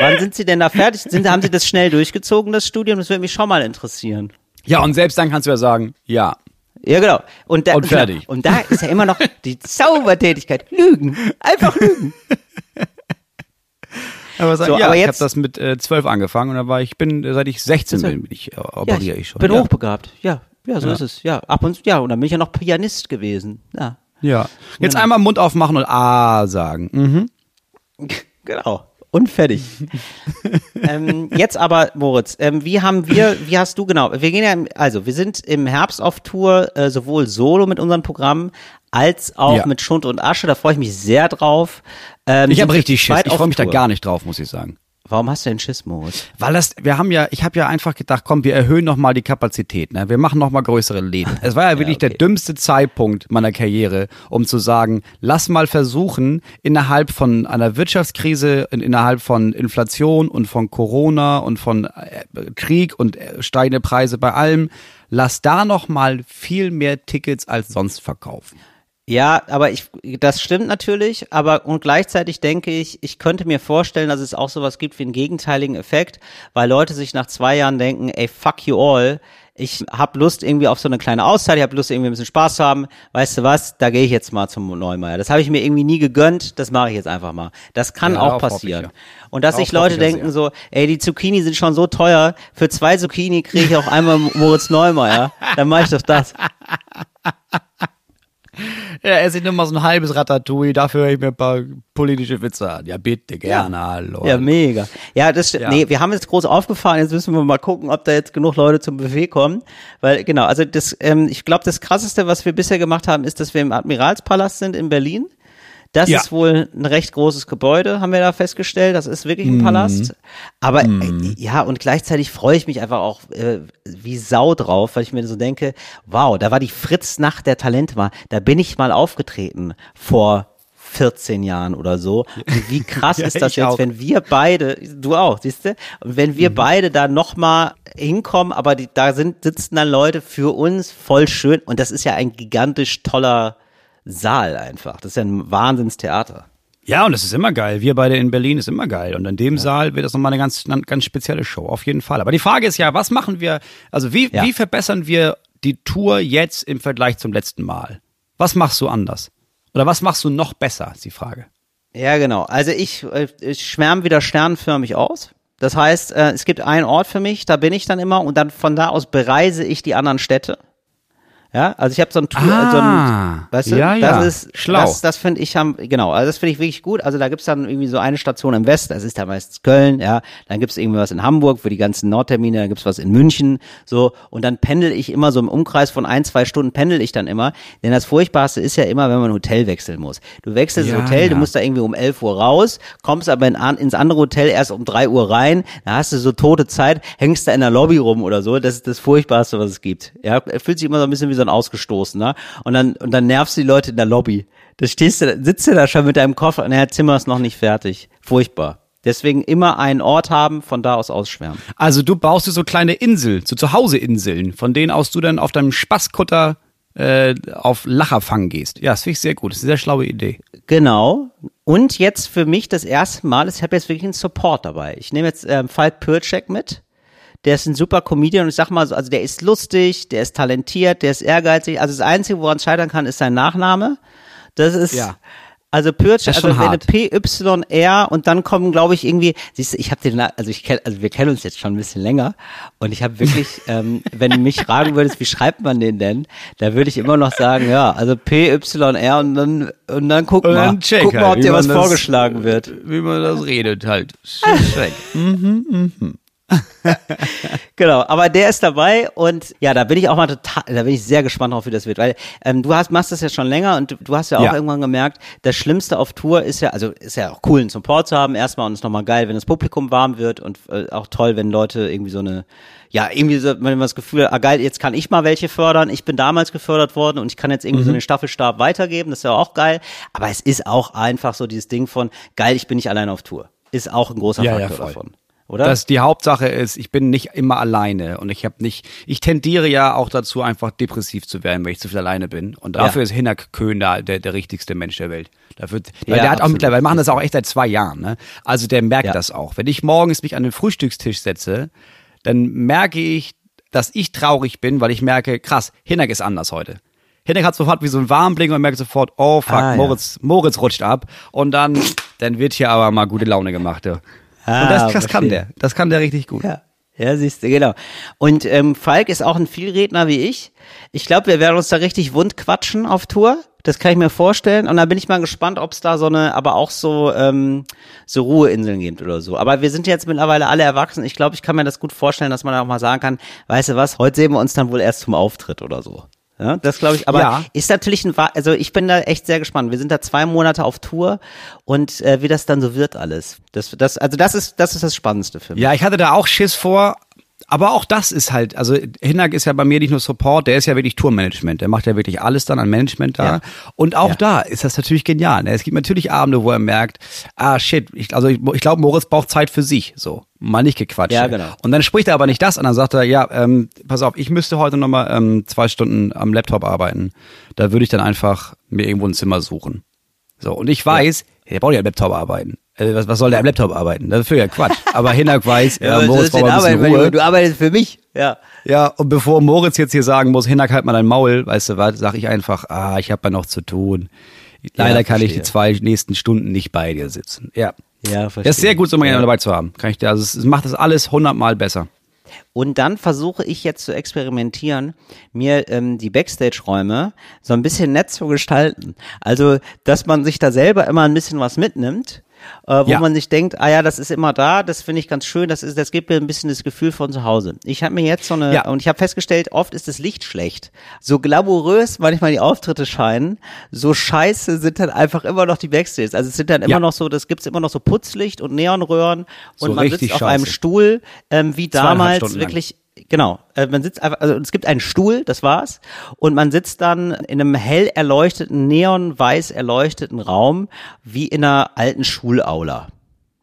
Wann sind Sie denn da fertig? Sind, haben Sie das schnell durchgezogen, das Studium? Das würde mich schon mal interessieren. Ja, und selbst dann kannst du ja sagen, ja. Ja, genau. Und, da, Und fertig. Und da ist ja immer noch die Zaubertätigkeit. Lügen. Einfach lügen. <laughs> Aber, So, ja, aber ich habe jetzt- das mit äh, 12 angefangen und dann war ich bin seit ich 16 Also- bin, bin ich, äh, Ja, operiere ich ich schon. bin ja. hochbegabt. Ja, ja, so Ja. ist es. Ja, ab und ja, und dann bin ich ja noch Pianist gewesen. Ja, Ja. Jetzt Genau. einmal Mund aufmachen und A sagen. Mhm. <laughs> genau. Und fertig. <laughs> ähm, jetzt aber, Moritz, ähm, wie haben wir, wie hast du genau, wir gehen ja, im- also wir sind im Herbst auf Tour, äh, sowohl solo mit unseren Programmen, als auch Ja. mit Schund und Asche, da freue ich mich sehr drauf. Ähm, Ich habe richtig Schiss. Ich freue mich da Tour. gar nicht drauf, muss ich sagen. Warum hast du denn Schiss, Moritz? Weil das, wir haben ja, ich habe ja einfach gedacht, komm, wir erhöhen noch mal die Kapazität, ne? Wir machen noch mal größere Läden. Es war ja <laughs> wirklich okay. der dümmste Zeitpunkt meiner Karriere, um zu sagen, lass mal versuchen, innerhalb von einer Wirtschaftskrise, in, innerhalb von Inflation und von Corona und von äh, Krieg und äh, steigende Preise bei allem, lass da noch mal viel mehr Tickets als sonst verkaufen. Ja, aber ich, das stimmt natürlich, aber und gleichzeitig denke ich, ich könnte mir vorstellen, dass es auch sowas gibt wie einen gegenteiligen Effekt, weil Leute sich nach zwei Jahren denken, ey, fuck you all, ich hab Lust irgendwie auf so eine kleine Auszeit, ich hab Lust irgendwie ein bisschen Spaß zu haben, weißt du was, da gehe ich jetzt mal zum Neumeier. Das habe ich mir irgendwie nie gegönnt, das mache ich jetzt einfach mal. Das kann Ja, auch hoffe ich, passieren. ja. Und dass sich Leute ja denken sehr. so, ey, die Zucchini sind schon so teuer, für zwei Zucchini kriege ich auch einmal Moritz Neumeier, dann mache ich doch das. <laughs> Ja, esse ich nur mal so ein halbes Ratatouille, dafür höre ich mir ein paar politische Witze an. Ja, bitte, gerne, hallo. Ja, mega. Ja, das Ja. nee, wir haben jetzt groß aufgefahren, jetzt müssen wir mal gucken, ob da jetzt genug Leute zum Buffet kommen. Weil, genau, also das, ähm, ich glaube, das krasseste, was wir bisher gemacht haben, ist, dass wir im Admiralspalast sind in Berlin. Das Ja. ist wohl ein recht großes Gebäude, haben wir da festgestellt. Das ist wirklich Mhm. ein Palast. Aber äh, ja, und gleichzeitig freue ich mich einfach auch äh, wie Sau drauf, weil ich mir so denke, wow, da war die Fritz-Nacht der Talente mal. Da bin ich mal aufgetreten vor 14 Jahren oder so. Und wie krass <laughs> Ja, ist das jetzt, auch. wenn wir beide, du auch, siehst du? Und wenn Mhm. wir beide da nochmal hinkommen, aber die, da sind, sitzen dann Leute für uns voll schön. Und das ist ja ein gigantisch toller Saal einfach. Das ist ja ein Wahnsinnstheater. Ja, und das ist immer geil. Wir beide in Berlin ist immer geil. Und in dem Saal wird das nochmal eine ganz, ganz spezielle Show, auf jeden Fall. Aber die Frage ist ja, was machen wir, also wie, Ja. wie verbessern wir die Tour jetzt im Vergleich zum letzten Mal? Was machst du anders? Oder was machst du noch besser, ist die Frage. Ja, genau. Also ich, äh, ich schwärme wieder sternförmig aus. Das heißt, äh, es gibt einen Ort für mich, da bin ich dann immer und dann von da aus bereise ich die anderen Städte. Ja, also ich habe so ein Tour, Ah, so ein, weißt du, ja, das ja. ist Schlau. Das, das finde ich am, genau, also das finde ich wirklich gut. Also da gibt's dann irgendwie so eine Station im Westen, das ist da meistens Köln, ja, dann gibt's irgendwie was in Hamburg für die ganzen Nordtermine, dann gibt's was in München, so und dann pendel ich immer so im Umkreis von ein, zwei Stunden pendel ich dann immer, denn das Furchtbarste ist ja immer, wenn man ein Hotel wechseln muss. Du wechselst Ja, das Hotel, du ja. musst da irgendwie um 11 Uhr raus, kommst aber in, ins andere Hotel erst um 3 Uhr rein, da hast du so tote Zeit, hängst da in der Lobby rum oder so, das ist das Furchtbarste, was es gibt. Ja, fühlt sich immer so ein bisschen wie so ein Ausgestoßener und dann, und dann nervst du die Leute in der Lobby. Da stehst du, sitzt du da schon mit deinem Koffer und der Zimmer ist noch nicht fertig. Furchtbar. Deswegen immer einen Ort haben, von da aus ausschwärmen. Also du baust dir so kleine Inseln, so Zuhause-Inseln, von denen aus du dann auf deinem Spaßkutter äh, auf Lacherfang gehst. Ja, das finde ich sehr gut. Das ist eine sehr schlaue Idee. Genau. Und jetzt für mich das erste Mal, ich habe jetzt wirklich einen Support dabei. Ich nehme jetzt ähm, Falk Pürcek mit. Der ist ein super Comedian und ich sag mal so, also der ist lustig, der ist talentiert, der ist ehrgeizig. Also das Einzige, woran es scheitern kann, ist sein Nachname. Das ist, Ja. also ist also wenn hart. PYR und dann kommen, glaube ich, irgendwie, siehst du, ich habe den, also ich kenn, also wir kennen uns jetzt schon ein bisschen länger und ich habe wirklich, <laughs> ähm, wenn du mich fragen würdest, wie schreibt man den denn, da würde ich immer noch sagen, ja, also PYR und dann, und dann guck Und mal, dann check guck mal, halt, ob wie dir was das- vorgeschlagen wird. Wie man das redet halt. Check. <laughs> <laughs> Genau, aber der ist dabei und ja, da bin ich auch mal total, da bin ich sehr gespannt drauf, wie das wird, weil ähm, du hast, machst das ja schon länger und du, du hast ja auch Ja. irgendwann gemerkt, das Schlimmste auf Tour ist ja, also ist ja auch cool, einen Support zu haben erstmal und ist nochmal geil, wenn das Publikum warm wird und äh, auch toll, wenn Leute irgendwie so eine, ja, irgendwie so, wenn man das Gefühl hat, ah geil, jetzt kann ich mal welche fördern, ich bin damals gefördert worden und ich kann jetzt irgendwie so den Staffelstab weitergeben, das ist ja auch geil, aber es ist auch einfach so dieses Ding von, geil, ich bin nicht allein auf Tour, ist auch ein großer Ja, ja, Faktor voll. davon. Oder? Dass die Hauptsache ist, ich bin nicht immer alleine und ich habe nicht, ich tendiere ja auch dazu, einfach depressiv zu werden, wenn ich zu viel alleine bin. Und dafür Ja. ist Hinak Köhn da der, der richtigste Mensch der Welt. Dafür, weil Ja, der hat auch absolut. mittlerweile, wir machen das auch echt seit zwei Jahren, ne? Also der merkt Ja. das auch. Wenn ich morgens mich an den Frühstückstisch setze, dann merke ich, dass ich traurig bin, weil ich merke, krass, Hinak ist anders heute. Hinak hat sofort wie so ein Warnblinker und merkt sofort, oh fuck, Ah. Moritz, Moritz rutscht ab. Und dann, dann wird hier aber mal gute Laune gemacht. Ja. Ah, und das, das kann der. Das kann der richtig gut. Ja. Ja, siehst du, genau. Und ähm, Falk ist auch ein Vielredner wie ich. Ich glaube, wir werden uns da richtig wund quatschen auf Tour. Das kann ich mir vorstellen. Und da bin ich mal gespannt, ob es da so eine, aber auch so, ähm, so Ruheinseln gibt oder so. Aber wir sind jetzt mittlerweile alle erwachsen. Ich glaube, ich kann mir das gut vorstellen, dass man auch mal sagen kann, weißt du was, heute sehen wir uns dann wohl erst zum Auftritt oder so. Ja, das glaube ich, aber Ja. ist natürlich ein, also ich bin da echt sehr gespannt. Wir sind da zwei Monate auf Tour und äh, wie das dann so wird alles. Das, das, also das ist, das ist das Spannendste für mich. Ja, ich hatte da auch Schiss vor. Aber auch das ist halt, also Hinak ist ja bei mir nicht nur Support, der ist ja wirklich Tourmanagement. Der macht ja wirklich alles dann an Management da. Ja. Und auch Ja. da ist das natürlich genial. ne? Es gibt natürlich Abende, wo er merkt, ah shit, ich, also ich, ich glaube, Moritz braucht Zeit für sich. So, mal nicht gequatscht. Ja, genau. Und dann spricht er aber nicht das an, dann sagt er, ja, ähm, pass auf, ich müsste heute nochmal ähm, zwei Stunden am Laptop arbeiten. Da würde ich dann einfach mir irgendwo ein Zimmer suchen. So, und ich weiß, der braucht ja am Laptop arbeiten. Äh, was, was soll der am Laptop arbeiten? Das ist für ja Quatsch. Aber Hinak weiß, <laughs> ja, was Moritz braucht denn ein bisschen arbeiten, Ruhe. Du arbeitest für mich. Ja. Ja, und bevor Moritz jetzt hier sagen muss, Hinak halt mal dein Maul, weißt du was, sag ich einfach, ah, ich habe ja noch zu tun. Leider Ja, kann ich die zwei nächsten Stunden nicht bei dir sitzen. Ja. Ja, verstehe. Das ist sehr gut, so mal ja. dabei zu haben. Kann ich dir, also es es macht das alles hundertmal besser. Und dann versuche ich jetzt zu experimentieren, mir ähm, die Backstage-Räume so ein bisschen nett zu gestalten. Also, dass man sich da selber immer ein bisschen was mitnimmt äh, wo Ja. man sich denkt, ah ja, das ist immer da, das finde ich ganz schön, das ist, das gibt mir ein bisschen das Gefühl von zu Hause. Ich habe mir jetzt so eine, Ja. und ich habe festgestellt, oft ist das Licht schlecht. So glamourös manchmal die Auftritte scheinen, so scheiße sind dann einfach immer noch die Backstage. Also es sind dann immer Ja. noch so, das gibt's immer noch so Putzlicht und Neonröhren So und man sitzt auf einem scheiße. Stuhl, ähm, wie damals wirklich Genau, äh, man sitzt einfach, also es gibt einen Stuhl, das war's, und man sitzt dann in einem hell erleuchteten, neonweiß erleuchteten Raum, wie in einer alten Schulaula.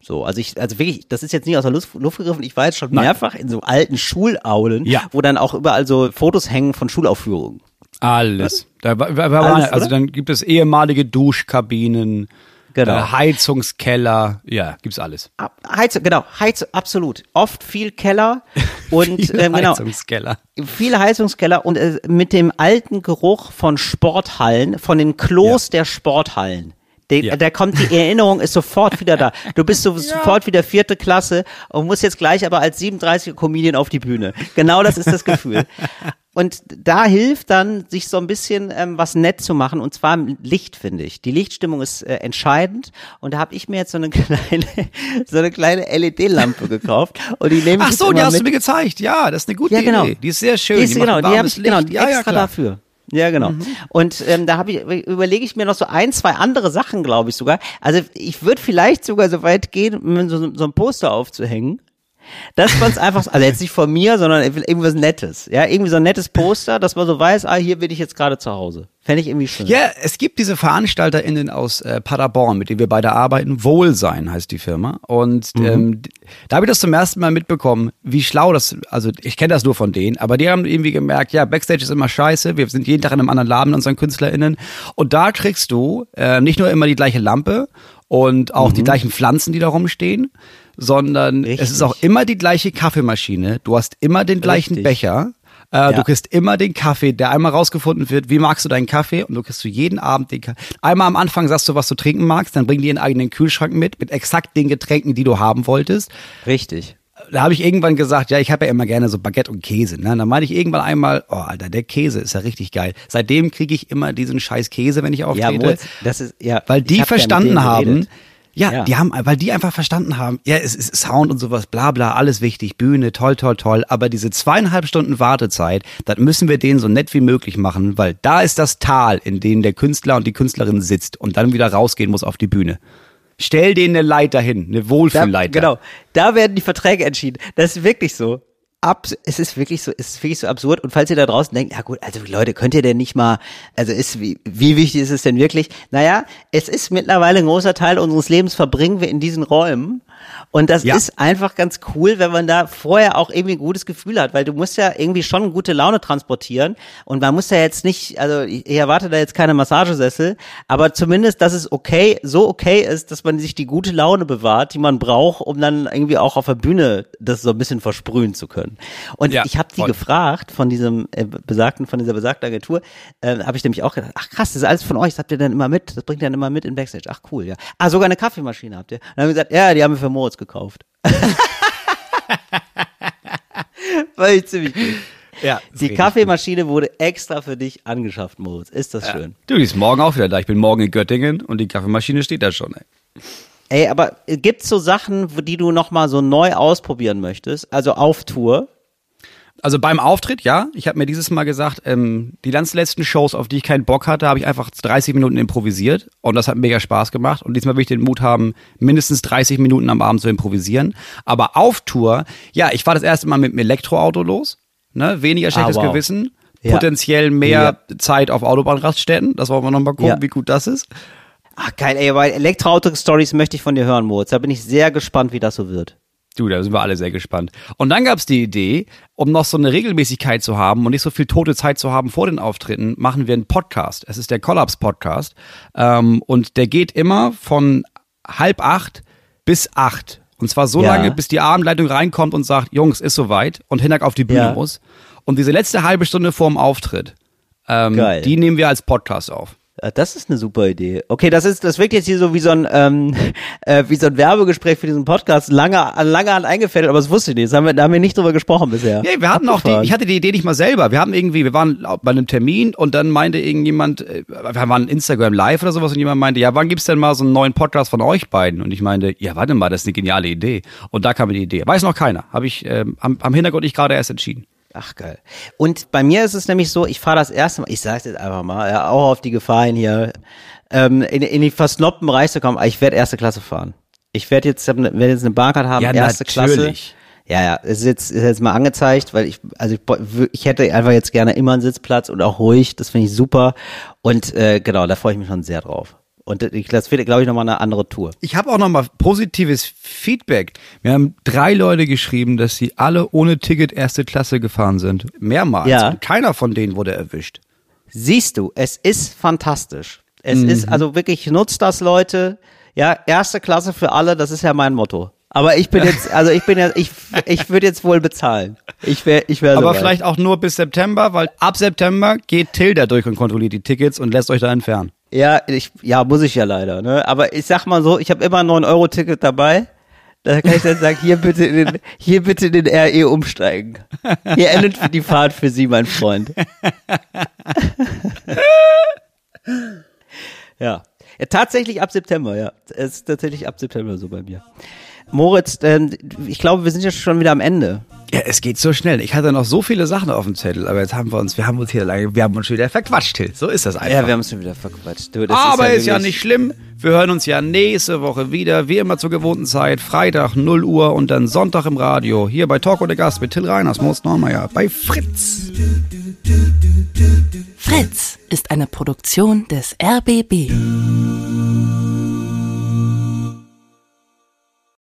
So, also ich, also wirklich, das ist jetzt nicht aus der Luft, Luft gegriffen. Ich war jetzt schon mehrfach in so alten Schulaulen, Ja. wo dann auch überall so Fotos hängen von Schulaufführungen. Alles. Da, war- war- war- Alles, also oder? dann gibt es ehemalige Duschkabinen, Genau. äh, Heizungskeller, ja, gibt's alles. Heizung, genau, Heizung, absolut. Oft viel Keller und <laughs> Viele ähm, genau, Heizungskeller. viele Heizungskeller und äh, mit dem alten Geruch von Sporthallen, von den Klos der Sporthallen. Der, Ja. der kommt, die Erinnerung ist sofort wieder da. Du bist so, <laughs> sofort wieder vierte Klasse und musst jetzt gleich aber als 37er Comedian auf die Bühne. Genau das ist das Gefühl. Und da hilft dann, sich so ein bisschen ähm, was nett zu machen, und zwar im Licht, finde ich. Die Lichtstimmung ist äh, entscheidend. Und da habe ich mir jetzt so eine <laughs> kleine, so eine kleine LED-Lampe gekauft. Und die nehme ich Ach jetzt so, die hast mit. du mir gezeigt. Ja, das ist eine gute Ja, genau. Idee. Die ist sehr schön. Die ist, die genau, die habe ich genau, ja, ja, extra klar. dafür. Ja, genau. Und ähm, da habe ich überlege ich mir noch so ein, zwei andere Sachen, glaube ich sogar. Also ich würde vielleicht sogar so weit gehen, so, so ein Poster aufzuhängen. Dass man es einfach, so- also jetzt nicht von mir, sondern irgendwas Nettes. Ja, irgendwie so ein nettes Poster, dass man so weiß, ah, hier bin ich jetzt gerade zu Hause. Fände ich irgendwie schön. Ja, es gibt diese VeranstalterInnen aus äh, Paderborn, mit denen wir beide arbeiten. Wohlsein heißt die Firma. Und ähm, d- da habe ich das zum ersten Mal mitbekommen, wie schlau das, also ich kenne das nur von denen, aber die haben irgendwie gemerkt, ja, Backstage ist immer scheiße, wir sind jeden Tag in einem anderen Laden mit unseren KünstlerInnen. Und da kriegst du äh, nicht nur immer die gleiche Lampe und auch die gleichen Pflanzen, die da rumstehen, sondern es ist Richtig. auch immer die gleiche Kaffeemaschine. Du hast immer den gleichen Richtig. Becher. Äh, Ja. Du kriegst immer den Kaffee, der einmal rausgefunden wird, wie magst du deinen Kaffee und du kriegst du jeden Abend den Kaffee. Einmal am Anfang sagst du, was du trinken magst, dann bring dir einen eigenen Kühlschrank mit, mit exakt den Getränken, die du haben wolltest. Richtig. Da habe ich irgendwann gesagt, ja, ich habe ja immer gerne so Baguette und Käse. Ne? Dann meinte ich irgendwann einmal, oh Alter, der Käse ist ja richtig geil. Seitdem kriege ich immer diesen scheiß Käse, wenn ich Ja, auftrete. Moritz, das ist, ja. Weil die verstanden haben, geredet. Ja, Ja. die haben, weil die einfach verstanden haben, ja, es ist Sound und sowas, bla bla, alles wichtig, Bühne, toll, toll, toll, aber diese zweieinhalb Stunden Wartezeit, das müssen wir denen so nett wie möglich machen, weil da ist das Tal, in dem der Künstler und die Künstlerin sitzt und dann wieder rausgehen muss auf die Bühne. Stell denen eine Leiter hin, eine Da, Wohlfühlleiter. genau, da werden die Verträge entschieden. Das ist wirklich so. Ab, es ist wirklich so, es ist wirklich so absurd. Und falls ihr da draußen denkt, ja gut, also Leute, könnt ihr denn nicht mal, also ist, wie, wie wichtig ist es denn wirklich? Naja, es ist mittlerweile ein großer Teil unseres Lebens verbringen wir in diesen Räumen. Und das Ja. ist einfach ganz cool, wenn man da vorher auch irgendwie ein gutes Gefühl hat, weil du musst ja irgendwie schon gute Laune transportieren. Und man muss ja jetzt nicht, also ich erwarte da jetzt keine Massagesessel, aber zumindest, dass es okay, so okay ist, dass man sich die gute Laune bewahrt, die man braucht, um dann irgendwie auch auf der Bühne das so ein bisschen versprühen zu können. Und Ja, ich habe die voll. gefragt von diesem äh, besagten, von dieser besagten Agentur, äh, habe ich nämlich auch gedacht, ach krass, das ist alles von euch, das habt ihr dann immer mit, das bringt ihr dann immer mit in Backstage. Ach cool, ja. Ah, sogar eine Kaffeemaschine habt ihr. dann haben wir gesagt, ja, die haben wir für Moritz gekauft. War <laughs> ich ziemlich gut. Ja, Die Kaffeemaschine wurde extra für dich angeschafft, Moritz. Ist das schön. Du, die ist morgen auch wieder da. Ich bin morgen in Göttingen und die Kaffeemaschine steht da schon. Ey. Ey, aber gibt's so Sachen, wo- die du noch mal so neu ausprobieren möchtest? Also auf Tour? Also beim Auftritt, ja. Ich habe mir dieses Mal gesagt, ähm, die ganz letzten Shows, auf die ich keinen Bock hatte, habe ich einfach 30 Minuten improvisiert und das hat mega Spaß gemacht. Und diesmal will ich den Mut haben, mindestens 30 Minuten am Abend zu improvisieren. Aber auf Tour, ja, ich war das erste Mal mit dem Elektroauto los. Ne? Weniger schlechtes Ah, wow. Gewissen, Ja. potenziell mehr Zeit auf Autobahnraststätten. Das wollen wir noch mal gucken, Ja. wie gut das ist. Ach geil, ey, weil Elektroauto-Stories möchte ich von dir hören, Moritz. Da bin ich sehr gespannt, wie das so wird. Du, da sind wir alle sehr gespannt. Und dann gab's die Idee, um noch so eine Regelmäßigkeit zu haben und nicht so viel tote Zeit zu haben vor den Auftritten, machen wir einen Podcast. Es ist der Collapse Podcast. Ähm, und der geht immer von halb acht bis acht. Und zwar so Ja. lange, bis die Abendleitung reinkommt und sagt, Jungs, ist soweit und Hinak auf die Bühne Ja. muss. Und diese letzte halbe Stunde vorm Auftritt, ähm, die nehmen wir als Podcast auf. Ja, das ist eine super Idee. Okay, das ist, das wirkt jetzt hier so wie so ein, ähm, <laughs> äh, wie so ein Werbegespräch für diesen Podcast. Lange, lange Hand eingefädelt, aber das wusste ich nicht. Das haben wir, da haben wir nicht drüber gesprochen bisher. Nee, wir hatten auch die, ich hatte die Idee nicht mal selber. Wir haben irgendwie, wir waren bei einem Termin und dann meinte irgendjemand, äh, wir waren Instagram live oder sowas und jemand meinte, ja, wann gibt's denn mal so einen neuen Podcast von euch beiden? Und ich meinte, ja, warte mal, das ist eine geniale Idee. Und da kam mir die Idee. Weiß noch keiner. Habe ich ähm, am, am Hintergrund ich gerade erst entschieden. Ach geil. Und bei mir ist es nämlich so, ich fahre das erste Mal, ich sag's jetzt einfach mal, ja, auch auf die Gefahren hier, ähm, in, in die versnobten Bereich zu kommen, ich werde erste Klasse fahren. Ich werde jetzt, werde jetzt eine Bahncard haben, Ja, erste natürlich. Klasse. Ja, ja, es ist jetzt, ist jetzt mal angezeigt, weil ich, also ich, ich hätte einfach jetzt gerne immer einen Sitzplatz und auch ruhig, das finde ich super. Und äh, genau, da freue ich mich schon sehr drauf. Und ich, das wird, glaube ich, nochmal eine andere Tour. Ich habe auch nochmal positives Feedback. Wir haben drei Leute geschrieben, dass sie alle ohne Ticket erste Klasse gefahren sind. Mehrmals. Ja. Und keiner von denen wurde erwischt. Siehst du, es ist fantastisch. Es Mhm. ist, also wirklich, nutzt das, Leute. Ja, erste Klasse für alle, das ist ja mein Motto. Aber ich bin jetzt, also ich bin ja, ich, ich würde jetzt wohl bezahlen. Ich wäre, ich wäre Aber soweit. vielleicht auch nur bis September, weil ab September geht Till da durch und kontrolliert die Tickets und lässt euch da entfernen. Ja, ich, ja, muss ich ja leider, ne? Aber ich sag mal so, ich habe immer ein 9-Euro-Ticket dabei. Da kann ich dann sagen, hier bitte in den, hier bitte in den RE umsteigen. Hier endet die Fahrt für Sie, mein Freund. <laughs> ja. ja. Tatsächlich ab September, ja. Es ist tatsächlich ab September so bei mir. Moritz, ähm, ich glaube, wir sind ja schon wieder am Ende. Ja, es geht so schnell. Ich hatte noch so viele Sachen auf dem Zettel, aber jetzt haben wir uns, wir haben uns hier lange, wir haben uns schon wieder verquatscht, Till. So ist das einfach. Ja, wir haben es schon wieder verquatscht. Du, das aber ist ja, wirklich- nicht schlimm. Wir hören uns ja nächste Woche wieder, wie immer zur gewohnten Zeit, Freitag 0 Uhr und dann Sonntag im Radio, hier bei Talk oder Gast mit Till Reiners, Most Neumeier, bei Fritz. Fritz ist eine Produktion des RBB.